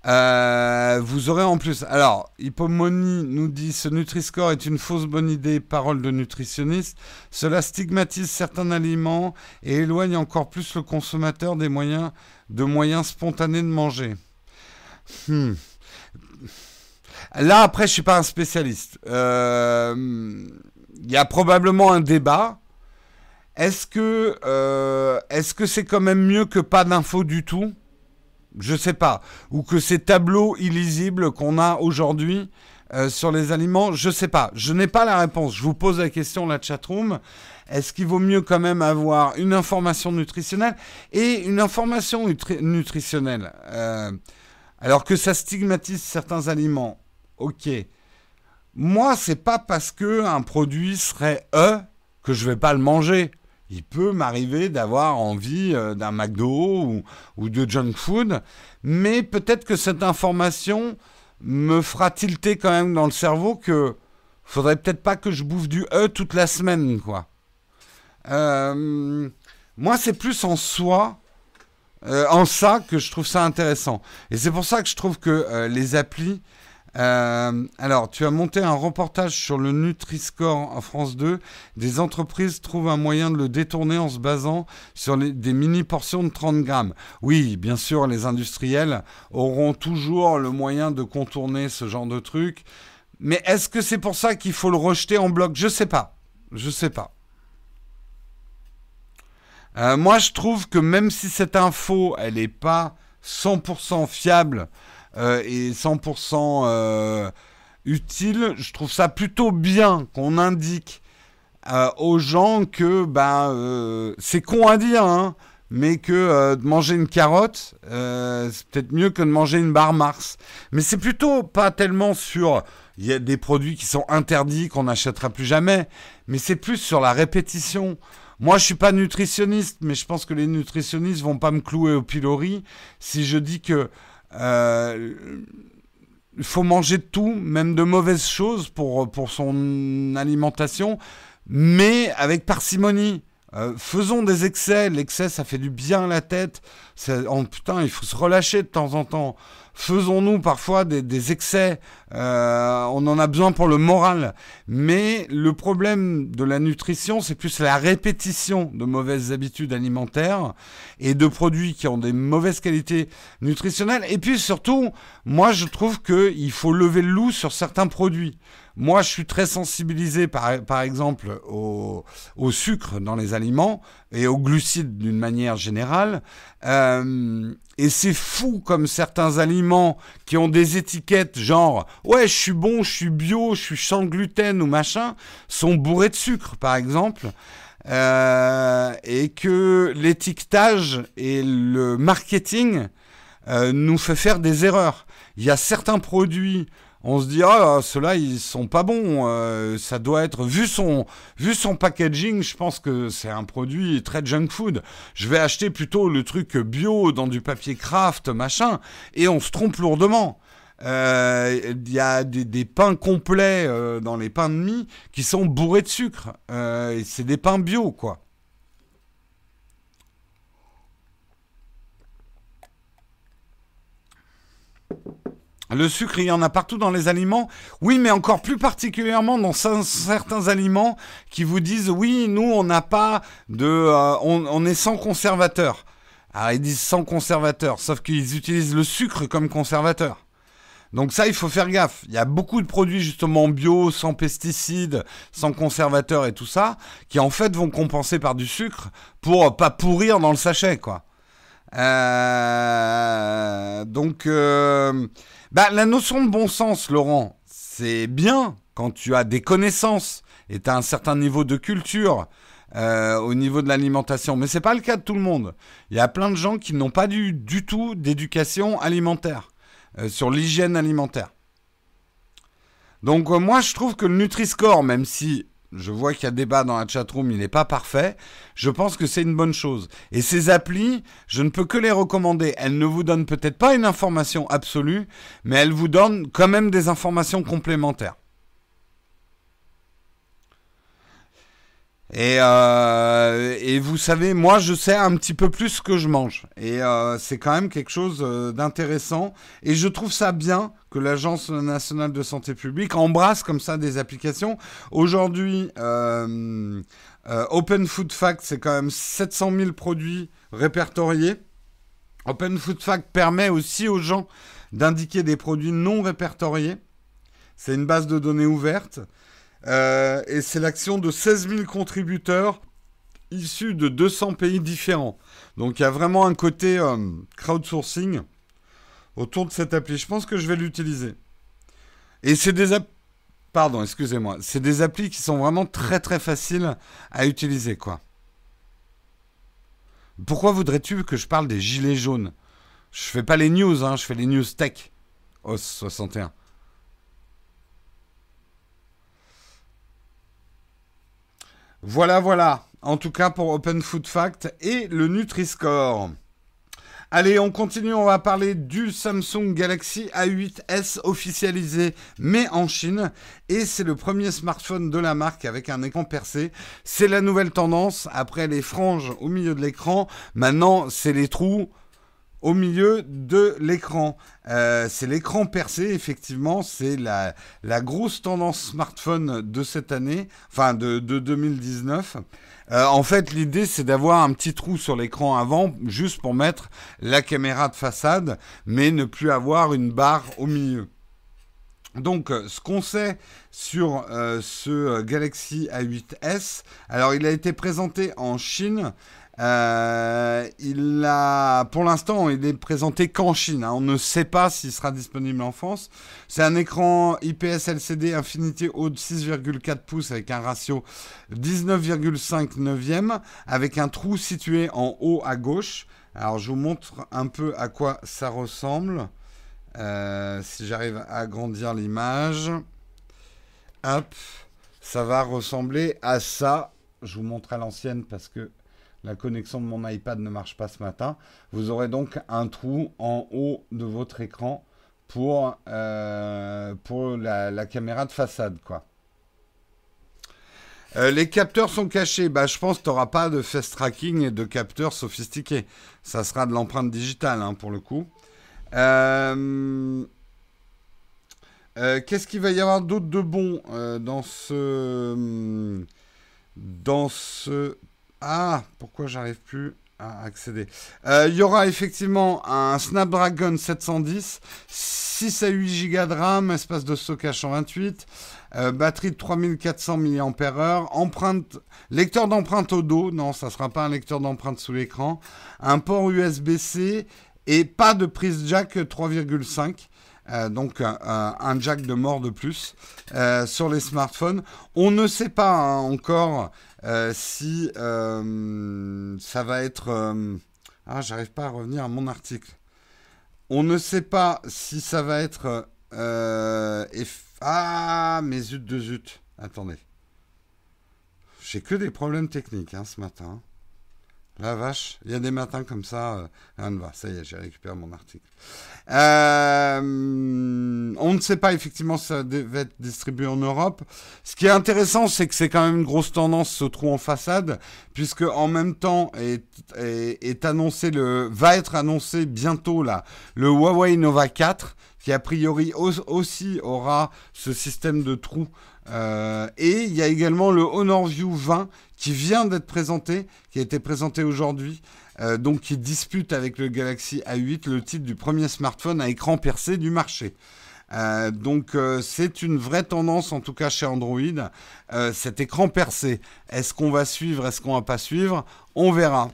Euh, vous aurez en plus. Alors, Hippomoni nous dit ce Nutri-Score est une fausse bonne idée, parole de nutritionniste. Cela stigmatise certains aliments et éloigne encore plus le consommateur des moyens de moyens spontanés de manger. Hmm. Là, après, je suis pas un spécialiste. Euh, il y a probablement un débat. Est-ce que euh, que c'est quand même mieux que pas d'infos du tout? Je sais pas. Ou que ces tableaux illisibles qu'on a aujourd'hui euh, sur les aliments, je sais pas. Je n'ai pas la réponse. Je vous pose la question, la chatroom. Est-ce qu'il vaut mieux quand même avoir une information nutritionnelle et une information nutritionnelle alors que ça stigmatise certains aliments? Ok. Moi, c'est pas parce que un produit serait E que je vais pas le manger. Il peut m'arriver d'avoir envie euh, d'un McDo ou, de junk food, mais peut-être que cette information me fera tilter quand même dans le cerveau que faudrait peut-être pas que je bouffe du E toute la semaine. Euh, moi, c'est plus en soi, euh, en ça, que je trouve ça intéressant. Et c'est pour ça que je trouve que les applis euh, alors, tu as monté un reportage sur le Nutri-Score en France 2. Des entreprises trouvent un moyen de le détourner en se basant sur des mini-portions de 30 grammes. Oui, bien sûr, les industriels auront toujours le moyen de contourner ce genre de truc. Mais est-ce que c'est pour ça qu'il faut le rejeter en bloc? Je sais pas. Je sais pas. Euh, moi, je trouve que même si cette info, elle n'est pas 100% fiable, euh, et 100% euh, utile. Je trouve ça plutôt bien qu'on indique euh, aux gens que ben, c'est con à dire, hein, mais que de manger une carotte, c'est peut-être mieux que de manger une barre Mars. Mais c'est plutôt pas tellement sur il y a des produits qui sont interdits qu'on n'achètera plus jamais, mais c'est plus sur la répétition. Moi, je suis pas nutritionniste, mais je pense que les nutritionnistes vont pas me clouer au pilori si je dis que euh, il faut manger de tout, même de mauvaises choses pour, pour son alimentation, mais avec parcimonie. Euh, faisons des excès. L'excès, ça fait du bien à la tête. Oh, putain, il faut se relâcher de temps en temps faisons-nous parfois des, excès, euh, on en a besoin pour le moral. Mais le problème de la nutrition, c'est plus la répétition de mauvaises habitudes alimentaires et de produits qui ont des mauvaises qualités nutritionnelles. Et puis surtout, moi je trouve qu'il faut lever le loup sur certains produits. Moi, je suis très sensibilisé, par, par exemple, au, sucre dans les aliments et aux glucides d'une manière générale. Euh, et c'est fou comme certains aliments qui ont des étiquettes genre ouais, je suis bon, je suis bio, je suis sans gluten ou machin, sont bourrés de sucre, par exemple. Euh, et que l'étiquetage et le marketing euh, nous fait faire des erreurs. Il y a certains produits on se dit ah ceux-là ils sont pas bons euh, ça doit être vu son vu son packaging je pense que c'est un produit très junk food. Je vais acheter plutôt le truc bio dans du papier craft machin et on se trompe lourdement. Euh, il y a des, pains complets euh, dans les pains de mie qui sont bourrés de sucre. C'est des pains bio quoi Le sucre, il y en a partout dans les aliments. Oui, mais encore plus particulièrement dans certains aliments qui vous disent oui, nous, on n'a pas de, euh, on, est sans conservateur. Alors ils disent sans conservateur, sauf qu'ils utilisent le sucre comme conservateur. Donc ça, il faut faire gaffe. Il y a beaucoup de produits justement bio, sans pesticides, sans conservateurs et tout ça, qui en fait vont compenser par du sucre pour pas pourrir dans le sachet, quoi. Euh, donc, euh, bah, la notion de bon sens, Laurent, c'est bien quand tu as des connaissances et tu as un certain niveau de culture. Euh, au niveau de l'alimentation, mais c'est pas le cas de tout le monde. Il y a plein de gens qui n'ont pas du, du tout d'éducation alimentaire. Sur l'hygiène alimentaire. Donc moi je trouve que le Nutri-Score, même si je vois qu'il y a débat dans la chatroom, il n'est pas parfait, je pense que c'est une bonne chose. Et ces applis, je ne peux que les recommander. Elles ne vous donnent peut-être pas une information absolue, mais elles vous donnent quand même des informations complémentaires. Et, euh, et, vous savez, moi, je sais un petit peu plus ce que je mange. Et euh, c'est quand même quelque chose euh, d'intéressant. Et je trouve ça bien que l'Agence nationale de santé publique embrasse comme ça des applications. Aujourd'hui, Open Food Fact, c'est quand même 700 000 produits répertoriés. Open Food Fact permet aussi aux gens d'indiquer des produits non répertoriés. C'est une base de données ouverte. Euh, et c'est l'action de 16 000 contributeurs issus de 200 pays différents. Donc il y a vraiment un côté euh, crowdsourcing autour de cette appli. Je pense que je vais l'utiliser. Et c'est des. Pardon, excusez-moi. C'est des applis qui sont vraiment très très faciles à utiliser, quoi. Pourquoi voudrais-tu que je parle des gilets jaunes? Je fais pas les news, hein, je fais les news tech. OS 61. Voilà, voilà. En tout cas pour Open Food Fact et le Nutri-Score. Allez, on continue, on va parler du Samsung Galaxy A8s officialisé, mais en Chine. Et c'est le premier smartphone de la marque avec un écran percé. C'est la nouvelle tendance. Après les franges au milieu de l'écran, maintenant c'est les trous au milieu de l'écran. Euh, c'est l'écran percé, effectivement, c'est la, grosse tendance smartphone de cette année, enfin de, 2019. Euh, en fait, l'idée, c'est d'avoir un petit trou sur l'écran avant, juste pour mettre la caméra de façade, mais ne plus avoir une barre au milieu. Donc, euh, ce qu'on sait sur ce Galaxy A8s, alors il a été présenté en Chine euh, il a, pour l'instant, il est présenté qu'en Chine. Hein. On ne sait pas s'il sera disponible en France. C'est un écran IPS LCD Infinity haut de 6,4 pouces avec un ratio 19,5 neuvième, avec un trou situé en haut à gauche. Alors, je vous montre un peu à quoi ça ressemble. Euh, si j'arrive à agrandir l'image. Hop, ça va ressembler à ça. Je vous montre à l'ancienne parce que la connexion de mon iPad ne marche pas ce matin. Vous aurez donc un trou en haut de votre écran pour, euh, la, caméra de façade. quoi. Euh, les capteurs sont cachés. Bah, je pense que tu n'auras pas de face tracking et de capteurs sophistiqués. Ça sera de l'empreinte digitale hein, pour le coup. Euh, qu'est-ce qu'il va y avoir d'autre de bon dans ce dans ce ah, pourquoi j'arrive plus à accéder? Euh, Il y aura effectivement un Snapdragon 710, 6 à 8 Go de RAM, espace de stockage 128, euh, batterie de 3400 mAh, empreinte, lecteur d'empreinte au dos, non, ça ne sera pas un lecteur d'empreinte sous l'écran, un port USB-C et pas de prise jack 3,5. Euh, donc un, jack de mort de plus sur les smartphones. On ne sait pas hein, encore euh, si euh, ça va être... Euh, ah, j'arrive pas à revenir à mon article. On ne sait pas si ça va être... Ah, mais zut de zut. Attendez. J'ai que des problèmes techniques hein, ce matin. La vache, il y a des matins comme ça, euh, rien ne va. Ça y est, j'ai récupéré mon article. Euh, on ne sait pas effectivement si ça va être distribué en Europe. Ce qui est intéressant, c'est que c'est quand même une grosse tendance ce trou en façade, puisque en même temps est, est, annoncé le, va être annoncé bientôt là, le Huawei Nova 4, qui a priori aussi aura ce système de trou euh, et il y a également le Honor View 20 qui vient d'être présenté, qui a été présenté aujourd'hui, euh, donc qui dispute avec le Galaxy A8 le titre du premier smartphone à écran percé du marché. Euh, donc c'est une vraie tendance, en tout cas chez Android, cet écran percé. Est-ce qu'on va suivre, est-ce qu'on va pas suivre? On verra.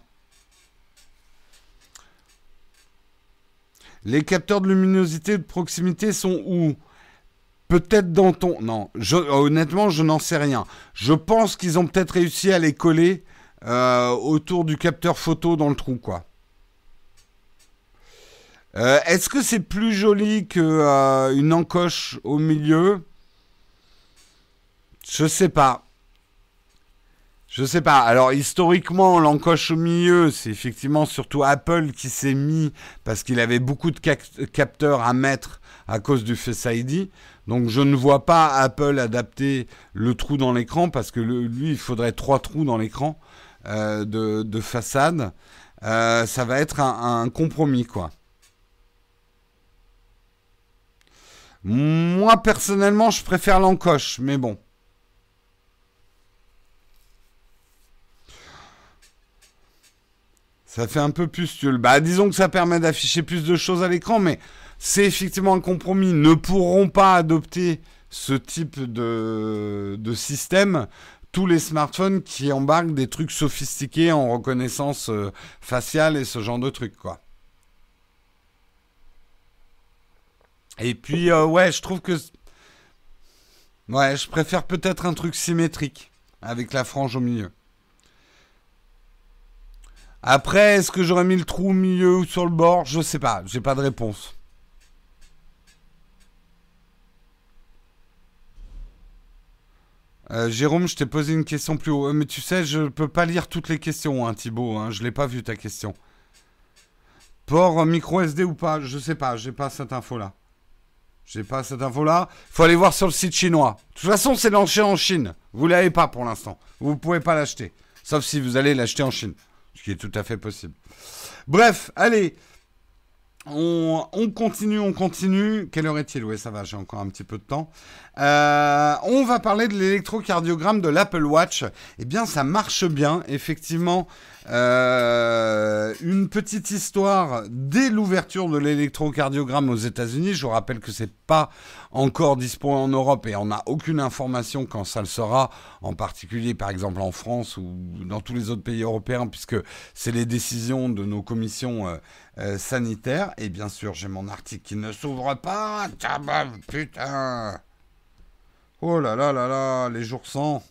Les capteurs de luminosité de proximité sont où? Peut-être dans ton... Non, honnêtement, je n'en sais rien. Je pense qu'ils ont peut-être réussi à les coller autour du capteur photo dans le trou, quoi. Euh, est-ce que c'est plus joli qu'une euh, encoche au milieu? Je sais pas. Je sais pas. Alors historiquement, l'encoche au milieu, c'est effectivement surtout Apple qui s'est mis parce qu'il avait beaucoup de capteurs à mettre à cause du Face ID. Donc je ne vois pas Apple adapter le trou dans l'écran parce que lui, il faudrait trois trous dans l'écran euh, de, façade. ça va être un compromis, quoi. Moi, personnellement, je préfère l'encoche, mais bon. Ça fait un peu pustule. Bah, disons que ça permet d'afficher plus de choses à l'écran, mais c'est effectivement un compromis. Ne pourront pas adopter ce type de, système tous les smartphones qui embarquent des trucs sophistiqués en reconnaissance euh, faciale et ce genre de trucs. Et puis, euh, ouais, je trouve que. Ouais, je préfère peut-être un truc symétrique, avec la frange au milieu. Après, est-ce que j'aurais mis le trou au milieu ou sur le bord? Je sais pas, j'ai pas de réponse. Euh, Jérôme, je t'ai posé une question plus haut. Euh, mais tu sais, je peux pas lire toutes les questions, hein, Thibaut. Hein, je l'ai pas vu ta question. Port micro SD ou pas? Je sais pas, j'ai pas cette info là. J'ai pas cette info-là. Faut aller voir sur le site chinois. De toute façon, c'est lancé en Chine. Vous l'avez pas pour l'instant. Vous pouvez pas l'acheter. Sauf si vous allez l'acheter en Chine. Ce qui est tout à fait possible. Bref, allez. On, continue, on continue. Quelle heure est-il? Oui, ça va, j'ai encore un petit peu de temps. Euh, on va parler de l'électrocardiogramme de l'Apple Watch. Eh bien, ça marche bien. Effectivement, euh, une petite histoire dès l'ouverture de l'électrocardiogramme aux États-Unis. Je vous rappelle que c'est pas encore disponible en Europe et on n'a aucune information quand ça le sera, en particulier par exemple en France ou dans tous les autres pays européens, puisque c'est les décisions de nos commissions euh, euh, sanitaires. Et bien sûr, j'ai mon article qui ne s'ouvre pas. Putain. Oh là là là là, les jours sans.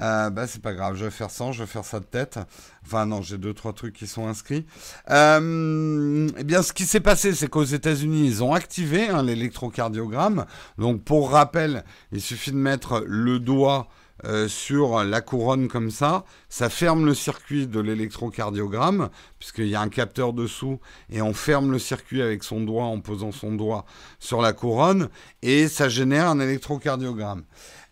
Euh, bah, c'est pas grave, je vais faire ça, je vais faire ça de tête. Enfin, non, j'ai deux, trois trucs qui sont inscrits. Euh, eh bien, ce qui s'est passé, c'est qu'aux États-Unis, ils ont activé hein, l'électrocardiogramme. Donc, pour rappel, il suffit de mettre le doigt euh, sur la couronne comme ça, ça ferme le circuit de l'électrocardiogramme, puisqu'il y a un capteur dessous, et on ferme le circuit avec son doigt en posant son doigt sur la couronne, et ça génère un électrocardiogramme.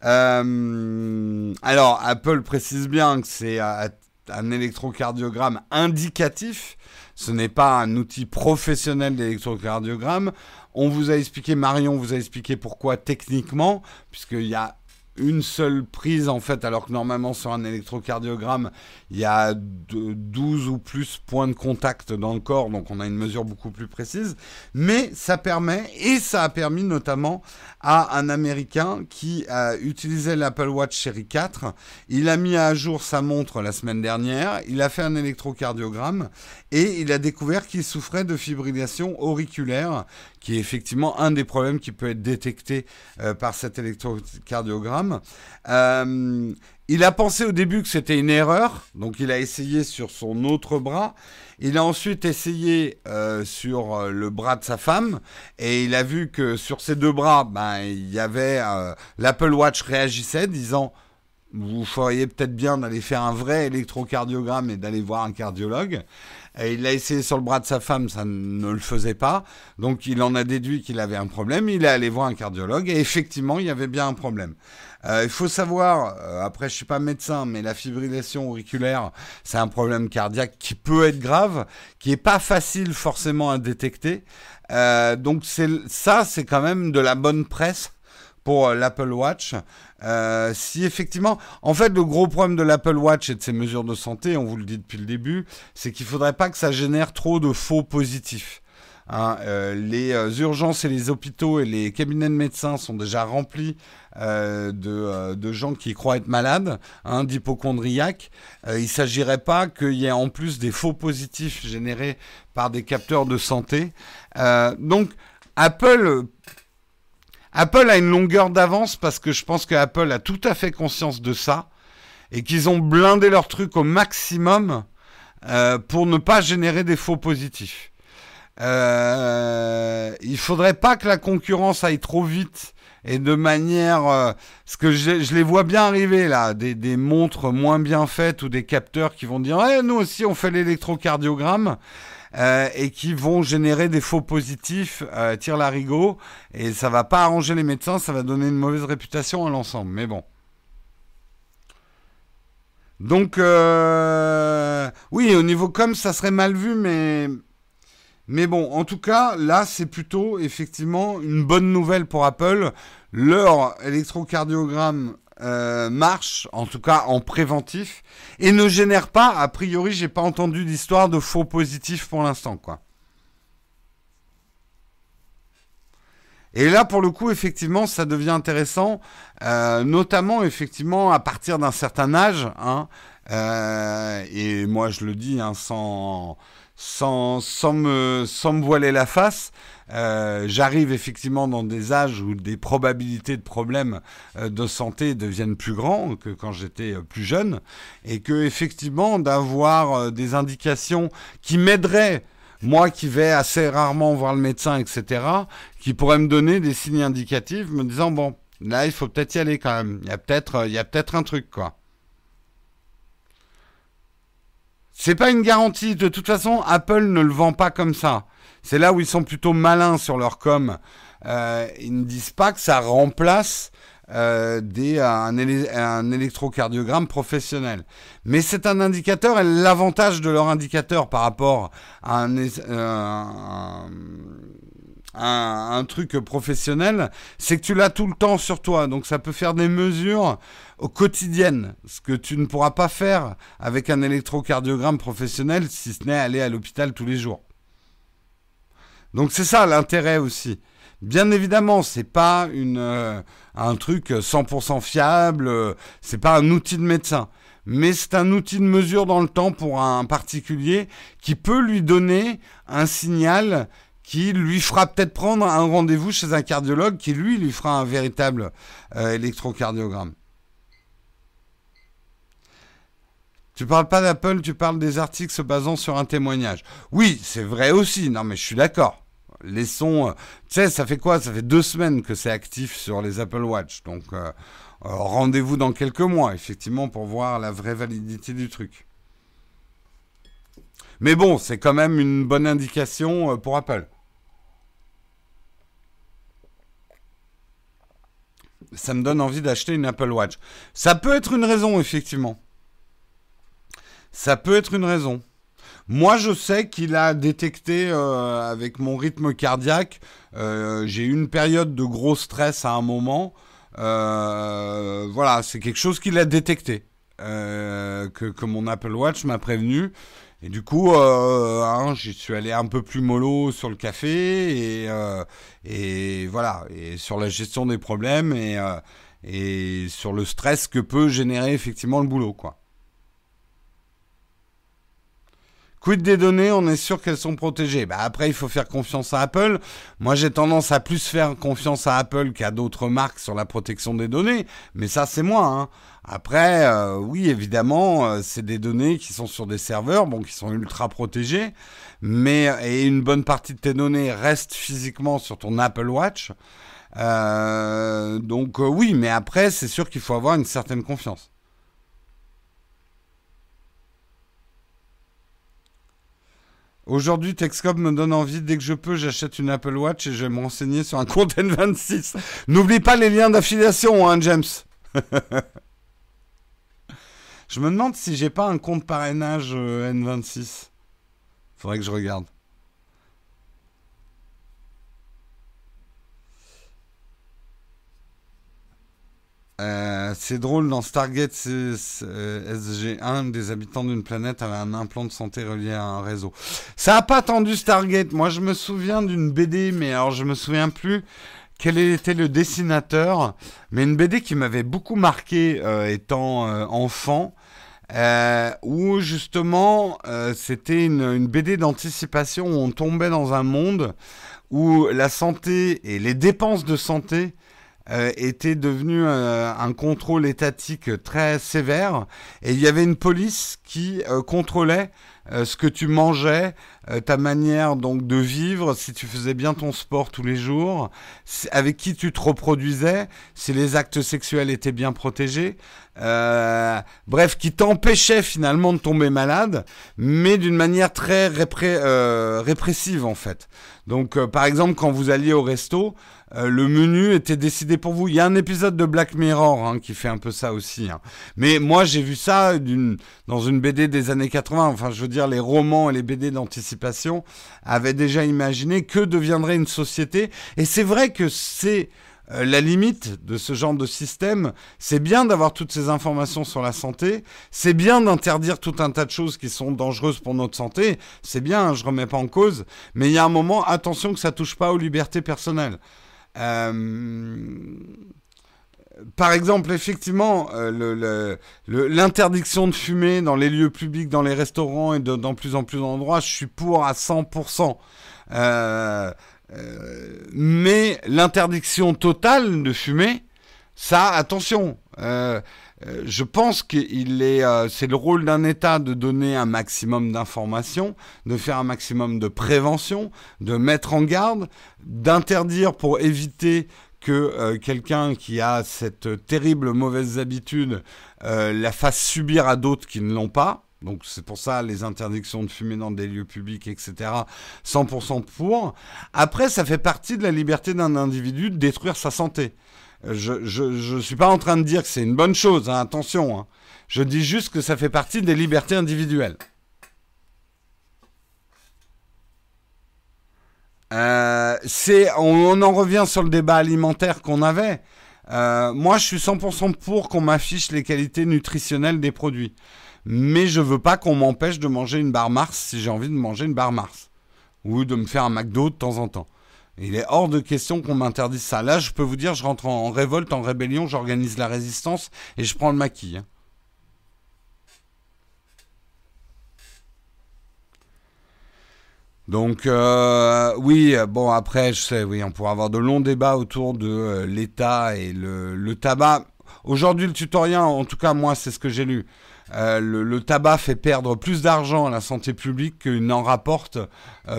Euh, alors, Apple précise bien que c'est un électrocardiogramme indicatif. Ce n'est pas un outil professionnel d'électrocardiogramme. On vous a expliqué, Marion vous a expliqué pourquoi techniquement, puisqu'il y a une seule prise en fait, alors que normalement sur un électrocardiogramme, il y a 12 ou plus points de contact dans le corps, donc on a une mesure beaucoup plus précise. Mais ça permet, et ça a permis notamment à un Américain qui a utilisé l'Apple Watch Série 4. Il a mis à jour sa montre la semaine dernière, il a fait un électrocardiogramme et il a découvert qu'il souffrait de fibrillation auriculaire, qui est effectivement un des problèmes qui peut être détecté euh, par cet électrocardiogramme. Euh, il a pensé au début que c'était une erreur, donc il a essayé sur son autre bras. Il a ensuite essayé euh, sur le bras de sa femme et il a vu que sur ces deux bras, ben, il y avait l'Apple Watch réagissait, disant vous feriez peut-être bien d'aller faire un vrai électrocardiogramme et d'aller voir un cardiologue. Et il l'a essayé sur le bras de sa femme, ça ne le faisait pas. Donc il en a déduit qu'il avait un problème. Il est allé voir un cardiologue et effectivement, il y avait bien un problème. Euh, il faut savoir, euh, après je suis pas médecin, mais la fibrillation auriculaire, c'est un problème cardiaque qui peut être grave, qui est pas facile forcément à détecter. Euh, donc c'est ça, c'est quand même de la bonne presse pour l'Apple Watch. Euh, si effectivement, en fait, le gros problème de l'Apple Watch et de ses mesures de santé, on vous le dit depuis le début, c'est qu'il faudrait pas que ça génère trop de faux positifs. Hein, euh, les euh, urgences et les hôpitaux et les cabinets de médecins sont déjà remplis euh, de, gens qui croient être malades, hein, d'hypochondriaques. il ne s'agirait pas qu'il y ait en plus des faux positifs générés par des capteurs de santé. donc Apple Apple a une longueur d'avance parce que je pense que Apple a tout à fait conscience de ça et qu'ils ont blindé leur truc au maximum pour ne pas générer des faux positifs. Euh, il faudrait pas que la concurrence aille trop vite et de manière, euh, ce que je, les vois bien arriver là, des, montres moins bien faites ou des capteurs qui vont dire, eh, nous aussi on fait l'électrocardiogramme. Euh, et qui vont générer des faux positifs, euh, tire l'arigot, et ça va pas arranger les médecins, ça va donner une mauvaise réputation à l'ensemble. Mais bon. Donc, euh, oui, au niveau com, ça serait mal vu, mais mais bon, en tout cas, là, c'est plutôt effectivement une bonne nouvelle pour Apple. Leur électrocardiogramme euh, marche, en tout cas en préventif, et ne génère pas, a priori, j'ai pas entendu d'histoire de faux positifs pour l'instant, quoi. Et là, pour le coup, effectivement, ça devient intéressant, euh, notamment, effectivement, à partir d'un certain âge. Hein, euh, et moi, je le dis hein, sans, sans, me, sans me voiler la face, euh, j'arrive effectivement dans des âges où des probabilités de problèmes euh, de santé deviennent plus grands que quand j'étais euh, plus jeune, et que effectivement d'avoir des indications qui m'aideraient moi qui vais assez rarement voir le médecin, etc., qui pourraient me donner des signes indicatifs, me disant bon, là il faut peut-être y aller quand même. Il y a peut-être, peut-être un truc quoi. C'est pas une garantie. De toute façon, Apple ne le vend pas comme ça. C'est là où ils sont plutôt malins sur leur com. Euh, ils ne disent pas que ça remplace euh, des, un, électrocardiogramme professionnel. Mais c'est un indicateur et l'avantage de leur indicateur par rapport à un, euh, un, truc professionnel, c'est que tu l'as tout le temps sur toi. Donc ça peut faire des mesures au quotidiennes, ce que tu ne pourras pas faire avec un électrocardiogramme professionnel, si ce n'est aller à l'hôpital tous les jours. Donc c'est ça l'intérêt aussi. Bien évidemment, c'est pas une, euh, un truc 100% fiable, euh, c'est pas un outil de médecin, mais c'est un outil de mesure dans le temps pour un particulier qui peut lui donner un signal qui lui fera peut-être prendre un rendez-vous chez un cardiologue qui lui lui fera un véritable euh, électrocardiogramme. Tu parles pas d'Apple, tu parles des articles se basant sur un témoignage. Oui, c'est vrai aussi. Non, mais je suis d'accord. Les sons, euh, tu sais, ça fait quoi? Ça fait deux semaines que c'est actif sur les Apple Watch. Donc, euh, rendez-vous dans quelques mois, effectivement, pour voir la vraie validité du truc. Mais bon, c'est quand même une bonne indication pour Apple. ça me donne envie d'acheter une Apple Watch. Ça peut être une raison, effectivement. Ça peut être une raison. Moi, je sais qu'il a détecté euh, avec mon rythme cardiaque. Euh, j'ai eu une période de gros stress à un moment. Euh, voilà, c'est quelque chose qu'il a détecté. que, que, mon Apple Watch m'a prévenu. Et du coup, hein, j'y suis allé un peu plus mollo sur le café et, voilà, et sur la gestion des problèmes et, et sur le stress que peut générer effectivement le boulot, quoi. Quid des données On est sûr qu'elles sont protégées. Bah après, il faut faire confiance à Apple. Moi, j'ai tendance à plus faire confiance à Apple qu'à d'autres marques sur la protection des données. Mais ça, c'est moi. Hein. Après, euh, oui, évidemment, euh, c'est des données qui sont sur des serveurs, bon, qui sont ultra protégés. Mais et une bonne partie de tes données restent physiquement sur ton Apple Watch. Euh, donc oui, mais après, c'est sûr qu'il faut avoir une certaine confiance. Aujourd'hui, Texcom me donne envie, dès que je peux, j'achète une Apple Watch et je vais me renseigner sur un <laughs> compte N26. N'oublie pas les liens d'affiliation, hein, James. <laughs> je me demande si j'ai pas un compte parrainage euh, N26. Faudrait que je regarde. Euh, c'est drôle, dans Stargate SG1, des habitants d'une planète avaient un implant de santé relié à un réseau. Ça n'a pas attendu Stargate. Moi, je me souviens d'une BD, mais alors je me souviens plus quel était le dessinateur, mais une BD qui m'avait beaucoup marqué euh, étant euh, enfant. Euh, où justement c'était une, une, BD d'anticipation où on tombait dans un monde où la santé et les dépenses de santé euh, était devenu euh, un contrôle étatique très sévère. Et il y avait une police qui euh, contrôlait ce que tu mangeais, ta manière donc de vivre, si tu faisais bien ton sport tous les jours, avec qui tu te reproduisais, si les actes sexuels étaient bien protégés, bref, qui t'empêchait finalement de tomber malade, mais d'une manière très répressive en fait. Donc par exemple quand vous alliez au resto, euh, le menu était décidé pour vous. Il y a un épisode de Black Mirror hein, qui fait un peu ça aussi. Hein. Mais moi, j'ai vu ça dans une BD des années 80. Enfin, je veux dire, les romans et les BD d'anticipation avaient déjà imaginé que deviendrait une société. Et c'est vrai que c'est euh, la limite de ce genre de système, c'est bien d'avoir toutes ces informations sur la santé, c'est bien d'interdire tout un tas de choses qui sont dangereuses pour notre santé, c'est bien, je je remets pas en cause, mais il y a un moment, attention que ça touche pas aux libertés personnelles. Euh, par exemple, effectivement, euh, l'interdiction de fumer dans les lieux publics, dans les restaurants et dans plus en plus d'endroits, je suis pour à 100%. Euh, mais l'interdiction totale de fumer, ça, attention. je pense qu'il est, c'est le rôle d'un État de donner un maximum d'informations, de faire un maximum de prévention, de mettre en garde, d'interdire pour éviter que euh, quelqu'un qui a cette terrible mauvaise habitude euh, la fasse subir à d'autres qui ne l'ont pas. Donc c'est pour ça les interdictions de fumer dans des lieux publics, etc. 100% pour. Après, ça fait partie de la liberté d'un individu de détruire sa santé. Je ne suis pas en train de dire que c'est une bonne chose, hein, attention. Hein. Je dis juste que ça fait partie des libertés individuelles. Euh, on, en revient sur le débat alimentaire qu'on avait. Euh, moi, je suis 100% pour qu'on m'affiche les qualités nutritionnelles des produits. Mais je veux pas qu'on m'empêche de manger une barre Mars si j'ai envie de manger une barre Mars. Ou de me faire un McDo de temps en temps. Il est hors de question qu'on m'interdise ça. Là, je peux vous dire, je rentre en, révolte, en rébellion, j'organise la résistance et je prends le maquis. Hein. Donc euh, oui, bon après, je sais, oui, on pourrait avoir de longs débats autour de euh, l'État et le, tabac. Aujourd'hui, le tutoriel, en tout cas moi, c'est ce que j'ai lu. Euh, le, tabac fait perdre plus d'argent à la santé publique qu'il n'en rapporte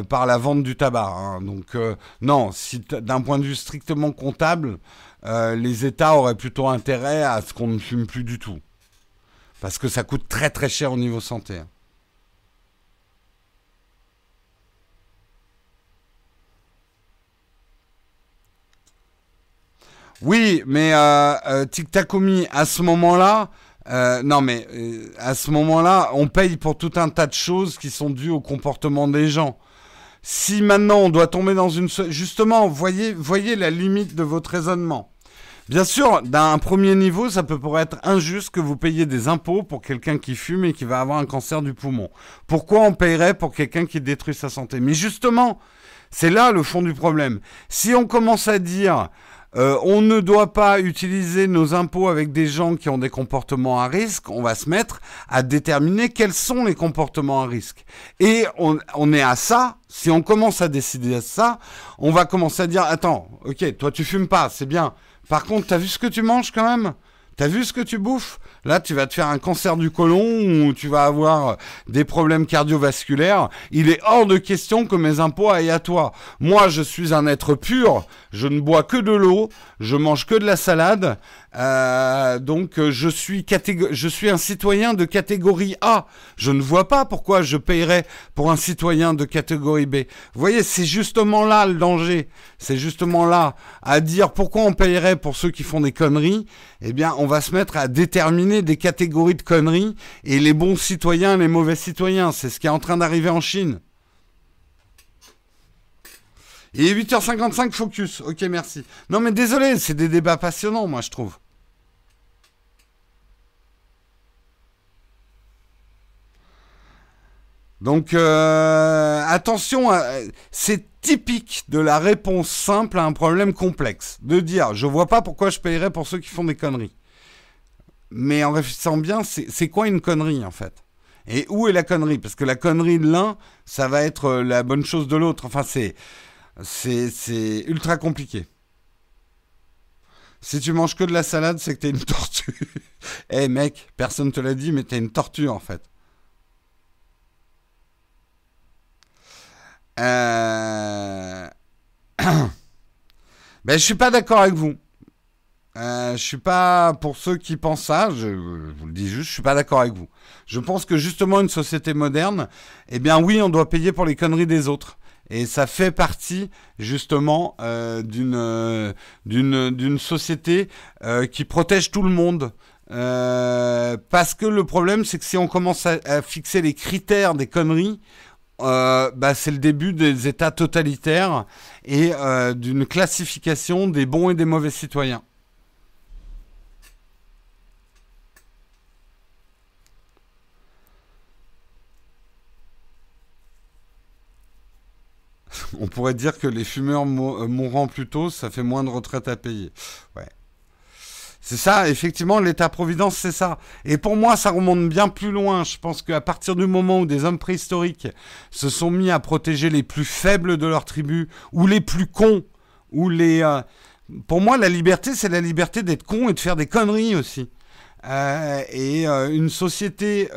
par la vente du tabac. Hein. Donc non, si d'un point de vue strictement comptable, les États auraient plutôt intérêt à ce qu'on ne fume plus du tout. Parce que ça coûte très très cher au niveau santé. Hein. Oui, mais euh, euh, à ce moment-là, euh, non mais euh, à ce moment-là, on paye pour tout un tas de choses qui sont dues au comportement des gens. Si maintenant on doit tomber dans une... Justement, voyez, voyez la limite de votre raisonnement. Bien sûr, d'un premier niveau, ça peut paraître injuste que vous payiez des impôts pour quelqu'un qui fume et qui va avoir un cancer du poumon. Pourquoi on payerait pour quelqu'un qui détruit sa santé? Mais justement, c'est là le fond du problème. Si on commence à dire euh, on ne doit pas utiliser nos impôts avec des gens qui ont des comportements à risque. On va se mettre à déterminer quels sont les comportements à risque. Et on, on est à ça. Si on commence à décider ça, on va commencer à dire, attends, ok, toi tu fumes pas, c'est bien. Par contre, t'as vu ce que tu manges quand même? T'as vu ce que tu bouffes? Là, tu vas te faire un cancer du côlon ou tu vas avoir des problèmes cardiovasculaires. Il est hors de question que mes impôts aillent à toi. Moi, je suis un être pur. Je ne bois que de l'eau. Je mange que de la salade. Euh, donc euh, je suis un citoyen de catégorie A. Je ne vois pas pourquoi je payerais pour un citoyen de catégorie B. Vous voyez, c'est justement là le danger. C'est justement là à dire pourquoi on payerait pour ceux qui font des conneries. Eh bien, on va se mettre à déterminer des catégories de conneries et les bons citoyens, les mauvais citoyens. C'est ce qui est en train d'arriver en Chine. Et 8h55 focus. Ok, merci. Non mais désolé, c'est des débats passionnants, moi je trouve. Donc euh, attention, c'est typique de la réponse simple à un problème complexe. De dire, je vois pas pourquoi je payerais pour ceux qui font des conneries. Mais en réfléchissant bien, c'est quoi une connerie en fait? Et où est la connerie? Parce que la connerie de l'un, ça va être la bonne chose de l'autre. Enfin, c'est c'est ultra compliqué. Si tu manges que de la salade, c'est que t'es une tortue. <laughs> Eh mec, personne te l'a dit, mais t'es une tortue en fait. Euh... <coughs> ben, je suis pas d'accord avec vous. Euh, je suis pas pour ceux qui pensent ça. Je, vous le dis juste, je suis pas d'accord avec vous. Je pense que justement une société moderne, eh bien oui, on doit payer pour les conneries des autres. Et ça fait partie justement euh, d'une euh, d'une société euh, qui protège tout le monde. parce que le problème, c'est que si on commence à, fixer les critères des conneries, bah, c'est le début des États totalitaires et d'une classification des bons et des mauvais citoyens. <laughs> On pourrait dire que les fumeurs euh, mourant plus tôt, ça fait moins de retraite à payer. Ouais. C'est ça, effectivement, l'État-providence, c'est ça. Et pour moi, ça remonte bien plus loin. Je pense qu'à partir du moment où des hommes préhistoriques se sont mis à protéger les plus faibles de leur tribu, ou les plus cons, ou les... Euh, pour moi, la liberté, c'est la liberté d'être con et de faire des conneries aussi. Euh, et euh, une société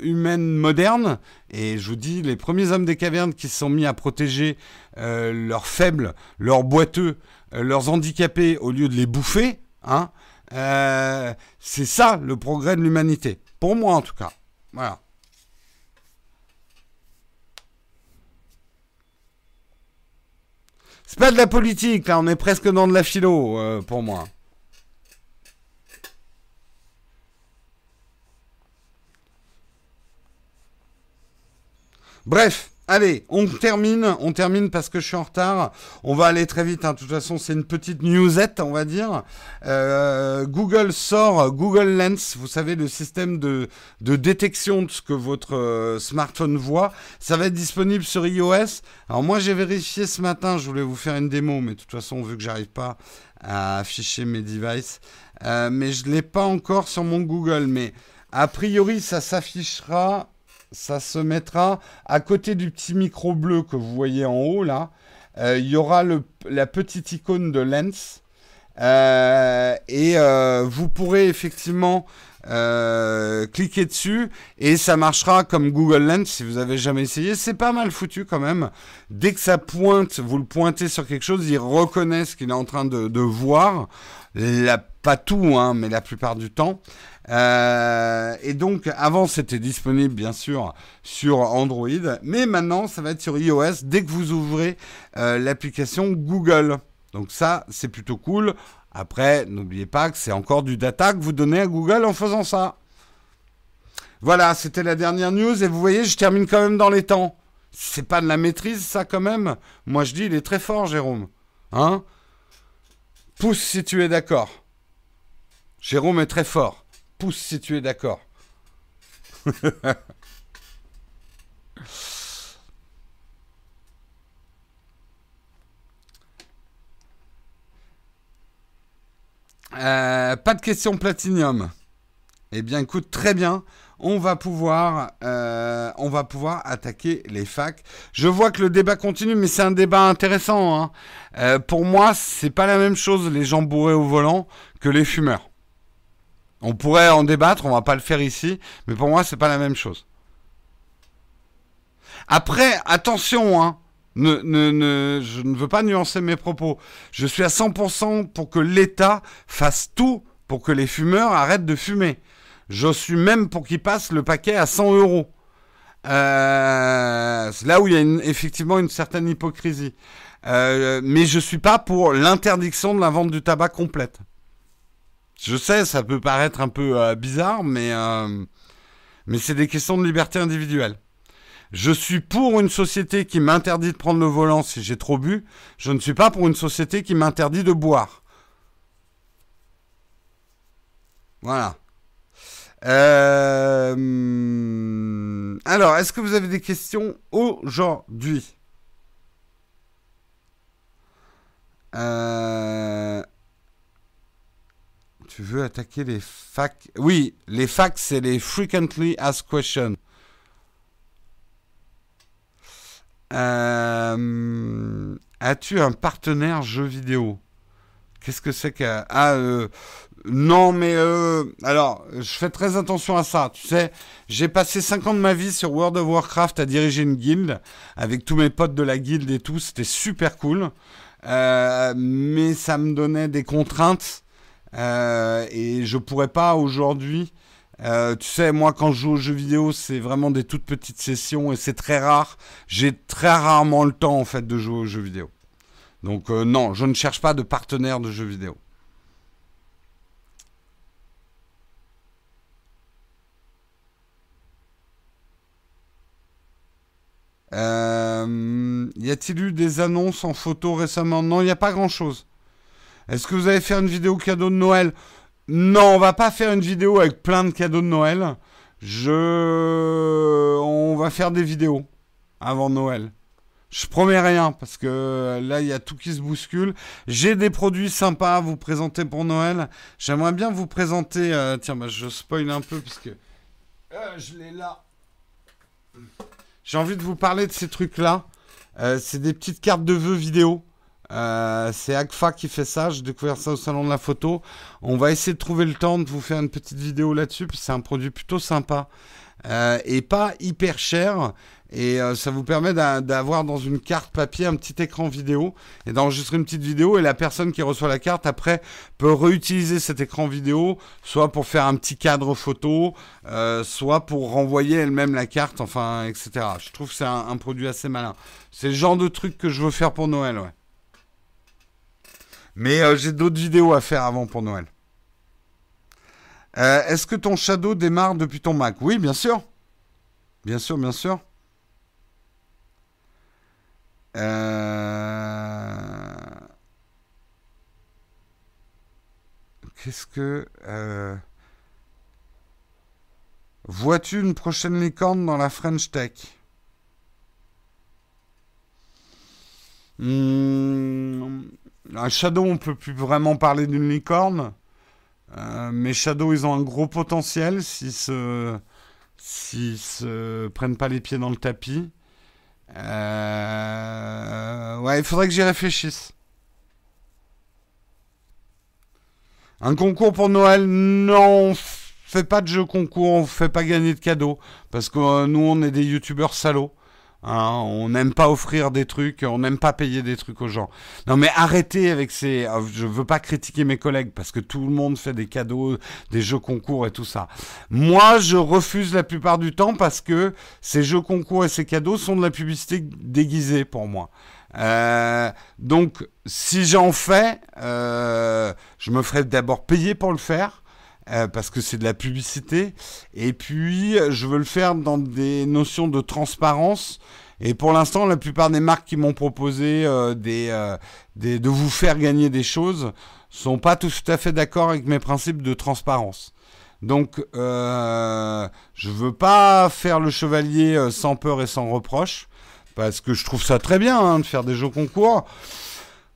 humaine moderne, et je vous dis, les premiers hommes des cavernes qui se sont mis à protéger leurs faibles, leurs boiteux, leurs handicapés, au lieu de les bouffer, hein, c'est ça le progrès de l'humanité. Pour moi en tout cas. Voilà. C'est pas de la politique, là, on est presque dans de la philo, pour moi. Bref, allez, on termine, on termine parce que je suis en retard. On va aller très vite. Hein. De toute façon, c'est une petite newsette, on va dire. Euh, Google sort Google Lens. Vous savez le système de, détection de ce que votre euh, smartphone voit. Ça va être disponible sur iOS. Alors moi, j'ai vérifié ce matin. Je voulais vous faire une démo, mais de toute façon, vu que j'arrive pas à afficher mes devices, euh, mais je l'ai pas encore sur mon Google. Mais a priori, ça s'affichera ça se mettra à côté du petit micro bleu que vous voyez en haut là. Euh, il y aura la petite icône de Lens. Euh, et euh, vous pourrez effectivement cliquer dessus et ça marchera comme Google Lens si vous avez jamais essayé. C'est pas mal foutu quand même. Dès que ça pointe, vous le pointez sur quelque chose, il reconnaît ce qu'il est en train de, voir. pas tout, hein, mais la plupart du temps. Euh, et donc, avant, c'était disponible, bien sûr, sur Android, mais maintenant, ça va être sur iOS dès que vous ouvrez euh, l'application Google. Donc ça, c'est plutôt cool. Après, n'oubliez pas que c'est encore du data que vous donnez à Google en faisant ça. Voilà, c'était la dernière news. Et vous voyez, je termine quand même dans les temps. C'est pas de la maîtrise, ça, quand même. Moi, je dis, il est très fort, Jérôme. Hein? Pousse si tu es d'accord. Jérôme est très fort pouce si tu es d'accord. <laughs> Euh, pas de question platinium. Eh bien, écoute, très bien. On va pouvoir, euh, on va pouvoir attaquer les facs. Je vois que le débat continue, mais c'est un débat intéressant. Hein. Euh, pour moi, c'est pas la même chose les gens bourrés au volant que les fumeurs. On pourrait en débattre, on va pas le faire ici, mais pour moi, c'est pas la même chose. Après, attention, hein, ne, ne, je ne veux pas nuancer mes propos. Je suis à 100% pour que l'État fasse tout pour que les fumeurs arrêtent de fumer. Je suis même pour qu'ils passent le paquet à 100 euros. Euh, c'est là où il y a effectivement une certaine hypocrisie. Euh, mais je suis pas pour l'interdiction de la vente du tabac complète. Je sais, ça peut paraître un peu euh, bizarre, mais, mais c'est des questions de liberté individuelle. Je suis pour une société qui m'interdit de prendre le volant si j'ai trop bu. Je ne suis pas pour une société qui m'interdit de boire. Voilà. Euh, alors, est-ce que vous avez des questions aujourd'hui? Euh, Tu veux attaquer les facs? Oui, les facs, c'est les frequently asked questions. Euh, as-tu un partenaire jeu vidéo? Qu'est-ce que c'est que... Ah, euh, non, mais euh, alors, je fais très attention à ça. Tu sais, j'ai passé 5 ans de ma vie sur World of Warcraft à diriger une guilde avec tous mes potes de la guilde et tout. C'était super cool. mais ça me donnait des contraintes et je pourrais pas aujourd'hui euh, tu sais, moi, quand je joue aux jeux vidéo, c'est vraiment des toutes petites sessions et c'est très rare. J'ai très rarement le temps, en fait, de jouer aux jeux vidéo. Donc, euh, non, je ne cherche pas de partenaire de jeux vidéo. Euh, y a-t-il eu des annonces en photo récemment? Non, il n'y a pas grand-chose. Est-ce que vous allez faire une vidéo cadeau de Noël? Non, on va pas faire une vidéo avec plein de cadeaux de Noël. Je, on va faire des vidéos avant Noël. Je promets rien parce que là il y a tout qui se bouscule. J'ai des produits sympas à vous présenter pour Noël. J'aimerais bien vous présenter. Euh, tiens, bah, je spoil un peu parce que euh, je l'ai là. J'ai envie de vous parler de ces trucs là. Euh, c'est des petites cartes de vœux vidéo. Euh, c'est Agfa qui fait ça. J'ai découvert ça au salon de la photo. On va essayer de trouver le temps de vous faire une petite vidéo là-dessus. C'est un produit plutôt sympa euh, et pas hyper cher. Et euh, ça vous permet d'avoir dans une carte papier un petit écran vidéo et d'enregistrer une petite vidéo. Et la personne qui reçoit la carte après peut réutiliser cet écran vidéo, soit pour faire un petit cadre photo, soit pour renvoyer elle-même la carte, enfin, etc. Je trouve que c'est un, un produit assez malin. C'est le genre de truc que je veux faire pour Noël, ouais. Mais euh, j'ai d'autres vidéos à faire avant pour Noël. Euh, est-ce que ton Shadow démarre depuis ton Mac? Oui, bien sûr. Bien sûr, bien sûr. Euh, qu'est-ce que... Vois-tu une prochaine licorne dans la French Tech? Hmm, un Shadow, on peut plus vraiment parler d'une licorne. Euh, mais Shadow, ils ont un gros potentiel s'ils se, se prennent pas les pieds dans le tapis. Euh, ouais, il faudrait que j'y réfléchisse. Un concours pour Noël Non, on fait pas de jeu concours, on fait pas gagner de cadeaux. Parce que euh, nous, on est des youtubeurs salauds. Hein, on n'aime pas offrir des trucs, on n'aime pas payer des trucs aux gens. Non mais arrêtez avec ces... Euh, je veux pas critiquer mes collègues parce que tout le monde fait des cadeaux, des jeux concours et tout ça. Moi, je refuse la plupart du temps parce que ces jeux concours et ces cadeaux sont de la publicité déguisée pour moi. Euh, donc, si j'en fais, euh, je me ferai d'abord payer pour le faire. Parce que c'est de la publicité. Et puis, je veux le faire dans des notions de transparence et pour l'instant, la plupart des marques qui m'ont proposé euh, euh, des, de vous faire gagner des choses sont pas tout à fait d'accord avec mes principes de transparence. Donc, euh, je veux pas faire le chevalier euh, sans peur et sans reproche, parce que je trouve ça très bien hein, de faire des jeux concours.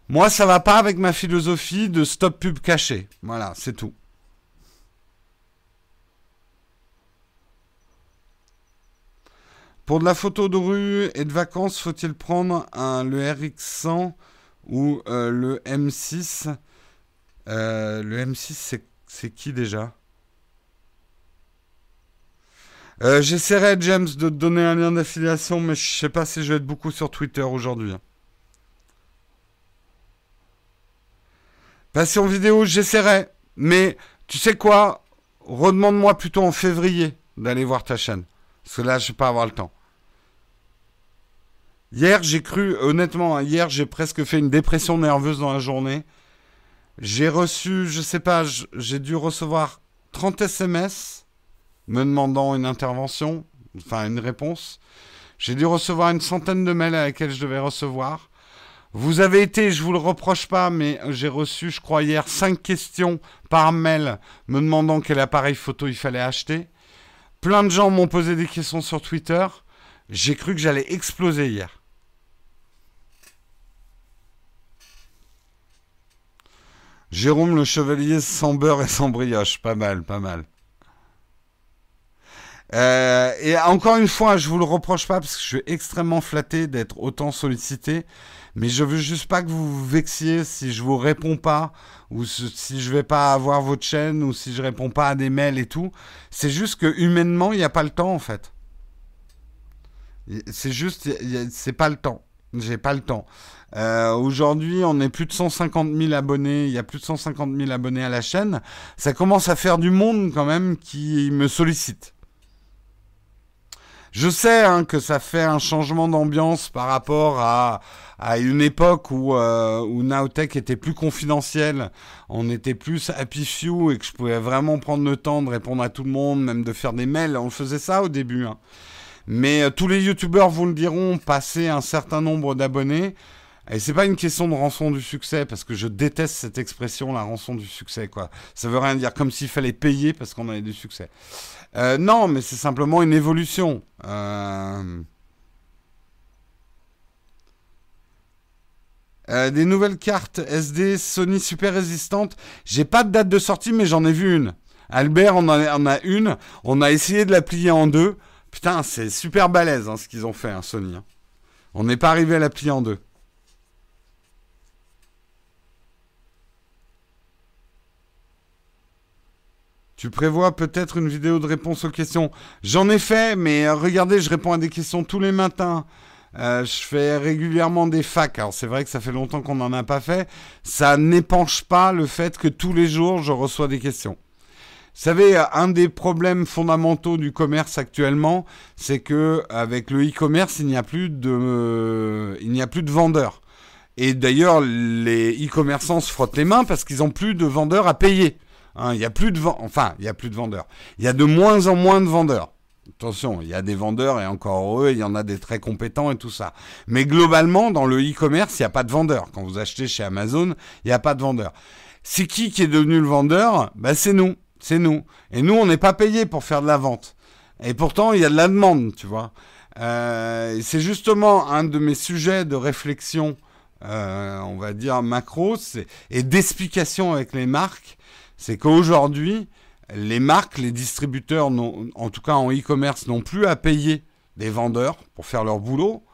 Moi, ça va pas avec ma philosophie de stop pub caché. Voilà, c'est tout. Pour de la photo de rue et de vacances, faut-il prendre un, le RX100 ou euh, le M6 euh, Le M6, c'est qui déjà? Euh, J'essaierai, James, de te donner un lien d'affiliation, mais je sais pas si je vais être beaucoup sur Twitter aujourd'hui. Passer en vidéo, j'essaierai. Mais tu sais quoi? Redemande-moi plutôt en février d'aller voir ta chaîne. Parce que là, je vais pas avoir le temps. Hier, j'ai cru, honnêtement, hein, hier, j'ai presque fait une dépression nerveuse dans la journée. J'ai reçu, je sais pas, j'ai dû recevoir 30 SMS me demandant une intervention, enfin une réponse. J'ai dû recevoir une centaine de mails à laquelle je devais recevoir. Vous avez été, je vous le reproche pas, mais j'ai reçu, je crois, hier, cinq questions par mail me demandant quel appareil photo il fallait acheter. Plein de gens m'ont posé des questions sur Twitter. J'ai cru que j'allais exploser hier. Jérôme le chevalier sans beurre et sans brioche. Pas mal, pas mal. Euh, et encore une fois, je vous le reproche pas parce que je suis extrêmement flatté d'être autant sollicité, mais je veux juste pas que vous vous vexiez si je vous réponds pas ou si je vais pas avoir votre chaîne ou si je réponds pas à des mails et tout. C'est juste que humainement, il n'y a pas le temps en fait. C'est juste, c'est pas le temps. J'ai pas le temps. Euh, Aujourd'hui, on est plus de 150 000 abonnés. Il y a plus de 150 000 abonnés à la chaîne. Ça commence à faire du monde quand même qui me sollicite. Je sais hein, que ça fait un changement d'ambiance par rapport à, à une époque où, euh, où Nowtech était plus confidentiel, on était plus happy few et que je pouvais vraiment prendre le temps de répondre à tout le monde, même de faire des mails. On faisait ça au début. Hein. Mais euh, tous les youtubeurs vous le diront, passer un certain nombre d'abonnés, et c'est pas une question de rançon du succès, parce que je déteste cette expression, la rançon du succès, quoi. Ça veut rien dire, comme s'il fallait payer parce qu'on avait du succès. Euh, non, mais c'est simplement une évolution. Euh, des nouvelles cartes SD Sony super résistantes. J'ai pas de date de sortie, mais j'en ai vu une. Albert on en a, une. On a essayé de la plier en deux. Putain, c'est super balèze hein, ce qu'ils ont fait, hein, Sony. Hein. On n'est pas arrivé à la plier en deux. Tu prévois peut-être une vidéo de réponse aux questions? J'en ai fait, mais euh, regardez, je réponds à des questions tous les matins. Euh, je fais régulièrement des facs. Alors c'est vrai que ça fait longtemps qu'on n'en a pas fait. Ça n'épanche pas le fait que tous les jours je reçois des questions. Savez, un des problèmes fondamentaux du commerce actuellement, c'est que avec le e-commerce, il n'y a plus de, il n'y a plus de vendeurs. Et d'ailleurs, les e-commerçants se frottent les mains parce qu'ils n'ont plus de vendeurs à payer. Hein, il y a plus de enfin, il y a plus de vendeurs. Il y a de moins en moins de vendeurs. Attention, il y a des vendeurs et encore heureux, il y en a des très compétents et tout ça. Mais globalement, dans le e-commerce, il n'y a pas de vendeurs. Quand vous achetez chez Amazon, il n'y a pas de vendeurs. C'est qui qui est devenu le vendeur? Bah, C'est nous. C'est nous. Et nous, on n'est pas payé pour faire de la vente. Et pourtant, il y a de la demande, tu vois. Euh, c'est justement un de mes sujets de réflexion, euh, on va dire macro, et d'explication avec les marques c'est qu'aujourd'hui, les marques, les distributeurs, en tout cas en e-commerce, n'ont plus à payer des vendeurs pour faire leur boulot.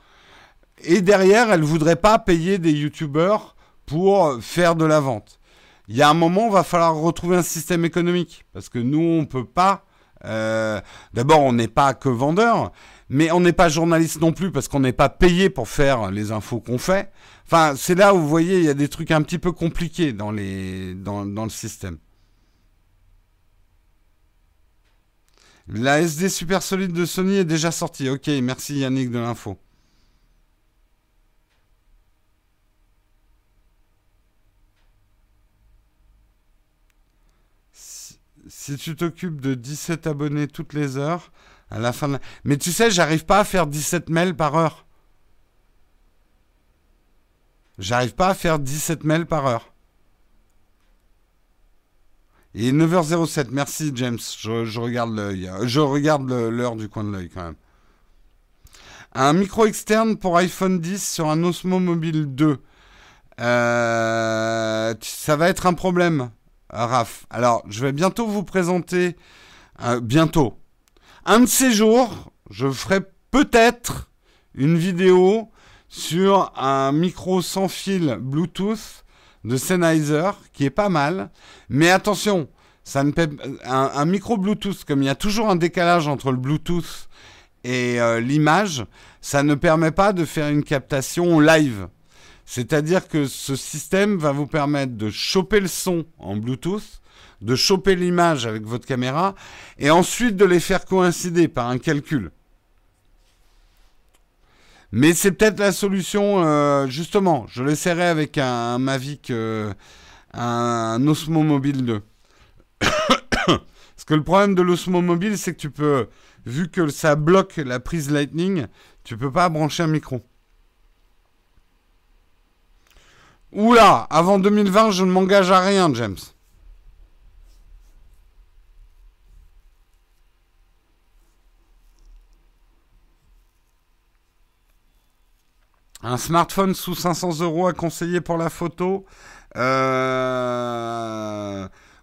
Et derrière, elles ne voudraient pas payer des youtubeurs pour faire de la vente. Il y a un moment, il va falloir retrouver un système économique. Parce que nous, on ne peut pas... Euh, d'abord, on n'est pas que vendeur, mais on n'est pas journaliste non plus parce qu'on n'est pas payé pour faire les infos qu'on fait. Enfin, c'est là où vous voyez, il y a des trucs un petit peu compliqués dans, les, dans le système. La SD super solide de Sony est déjà sortie. Ok, merci Yannick de l'info. Si, tu t'occupes de 17 abonnés toutes les heures, à la fin de Mais tu sais, j'arrive pas à faire 17 mails par heure. J'arrive pas à faire 17 mails par heure. Et 9h07, merci James. Je, regarde l'œil. Je regarde l'heure du coin de l'œil quand même. Un micro externe pour iPhone 10 sur un Osmo Mobile 2. Euh, ça va être un problème, Raph. Alors, je vais bientôt vous présenter. Euh, bientôt. Un de ces jours, je ferai peut-être une vidéo sur un micro sans fil Bluetooth de Sennheiser qui est pas mal. Mais attention, ça ne un, micro Bluetooth, comme il y a toujours un décalage entre le Bluetooth et euh, l'image, ça ne permet pas de faire une captation live. C'est-à-dire que ce système va vous permettre de choper le son en Bluetooth, de choper l'image avec votre caméra, et ensuite de les faire coïncider par un calcul. Mais c'est peut-être la solution, euh, justement. Je l'essaierai avec un, Mavic, euh, un, Osmo Mobile 2. <coughs> Parce que le problème de l'Osmo Mobile, c'est que tu peux, vu que ça bloque la prise Lightning, tu peux pas brancher un micro. Oula, avant 2020, je ne m'engage à rien, James. Un smartphone sous 500 euros à conseiller pour la photo. Euh,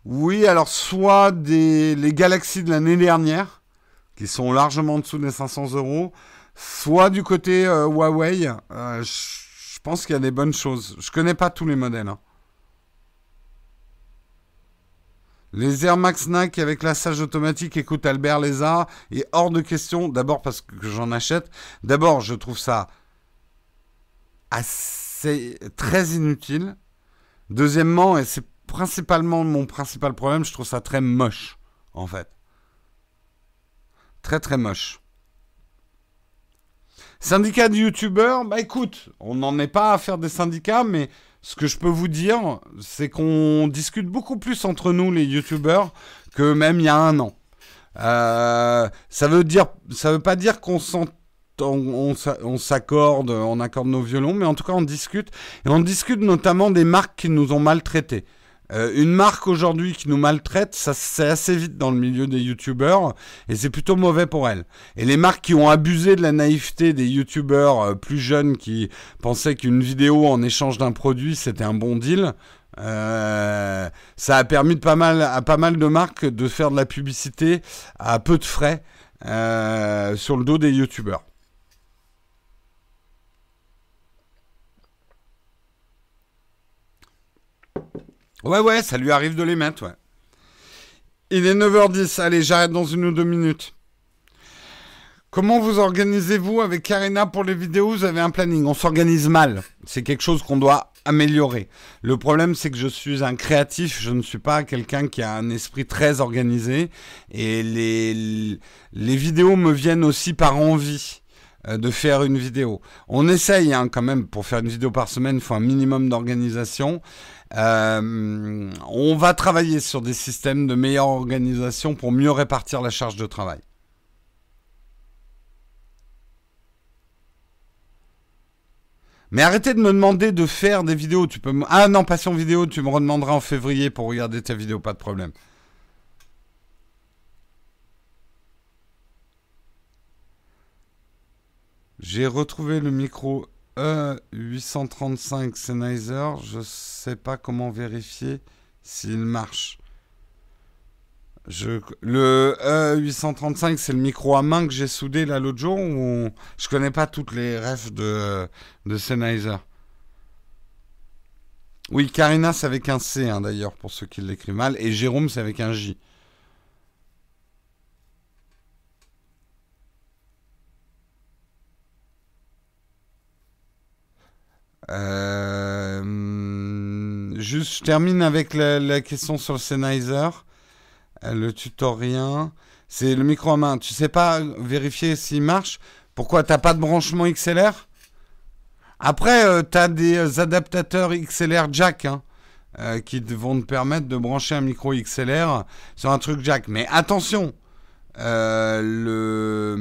oui, alors soit des... les galaxies de l'année dernière, qui sont largement en dessous des 500 euros, soit du côté euh, Huawei. Euh, pense qu'il y a des bonnes choses. Je connais pas tous les modèles. Hein. Les Air Max Nike avec l'assage automatique, écoute Albert Lézard, est hors de question. D'abord parce que j'en achète. D'abord, je trouve ça assez très inutile. Deuxièmement, et c'est principalement mon principal problème, je trouve ça très moche, en fait. Très très moche. Syndicat de youtubeurs, bah écoute, on n'en est pas à faire des syndicats, mais ce que je peux vous dire, c'est qu'on discute beaucoup plus entre nous, les youtubeurs, que même il y a un an. Euh, ça veut dire, ça veut pas dire qu'on s'accorde, on accorde nos violons, mais en tout cas on discute. Et on discute notamment des marques qui nous ont maltraités. Euh, une marque aujourd'hui qui nous maltraite, ça c'est assez vite dans le milieu des youtubeurs et c'est plutôt mauvais pour elle. Et les marques qui ont abusé de la naïveté des youtubeurs euh, plus jeunes qui pensaient qu'une vidéo en échange d'un produit c'était un bon deal, euh, ça a permis de pas mal, à pas mal de marques de faire de la publicité à peu de frais sur le dos des youtubeurs. Ouais, ouais, ça lui arrive de les mettre, ouais. Il est 9h10, allez, j'arrête dans une ou deux minutes. Comment vous organisez-vous avec Karina pour les vidéos? Vous avez un planning. On s'organise mal. C'est quelque chose qu'on doit améliorer. Le problème, c'est que je suis un créatif. Je ne suis pas quelqu'un qui a un esprit très organisé. Et les, les vidéos me viennent aussi par envie de faire une vidéo. On essaye hein, quand même, pour faire une vidéo par semaine, il faut un minimum d'organisation. Euh, on va travailler sur des systèmes de meilleure organisation pour mieux répartir la charge de travail. Mais arrêtez de me demander de faire des vidéos. Tu peux Ah non, passion vidéo, tu me redemanderas en février pour regarder ta vidéo, pas de problème. J'ai retrouvé le micro E835 Sennheiser, je sais pas comment vérifier s'il marche. Je, le E835, c'est le micro à main que j'ai soudé là l'autre jour. Ou je connais pas toutes les refs de, de Sennheiser. Oui, Karina, c'est avec un C hein, d'ailleurs, pour ceux qui l'écrivent mal. Et Jérôme, c'est avec un J. Euh, juste, je termine avec la, question sur le Sennheiser. Euh, le tutoriel, c'est le micro à main. Tu sais pas vérifier s'il marche? Pourquoi t'as pas de branchement XLR Après, euh, tu as des adaptateurs XLR jack hein, qui vont te permettre de brancher un micro XLR sur un truc jack. Mais attention, le,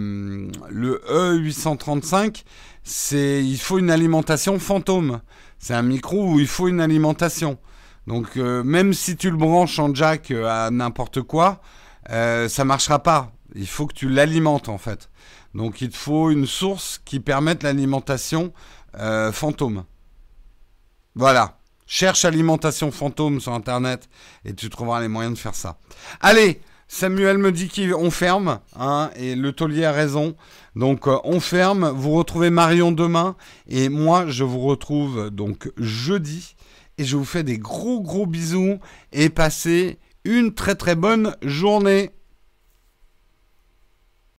le E835 c'est il faut une alimentation fantôme. C'est un micro où il faut une alimentation. Donc euh, même si tu le branches en jack euh, à n'importe quoi, euh, ça marchera pas. Il faut que tu l'alimentes en fait. Donc il te faut une source qui permette l'alimentation fantôme. Voilà. Cherche alimentation fantôme sur internet et tu trouveras les moyens de faire ça. Allez, Samuel me dit qu'on ferme, hein, et le taulier a raison. Donc euh, on ferme, vous retrouvez Marion demain, et moi je vous retrouve donc jeudi, et je vous fais des gros gros bisous, et passez une très très bonne journée.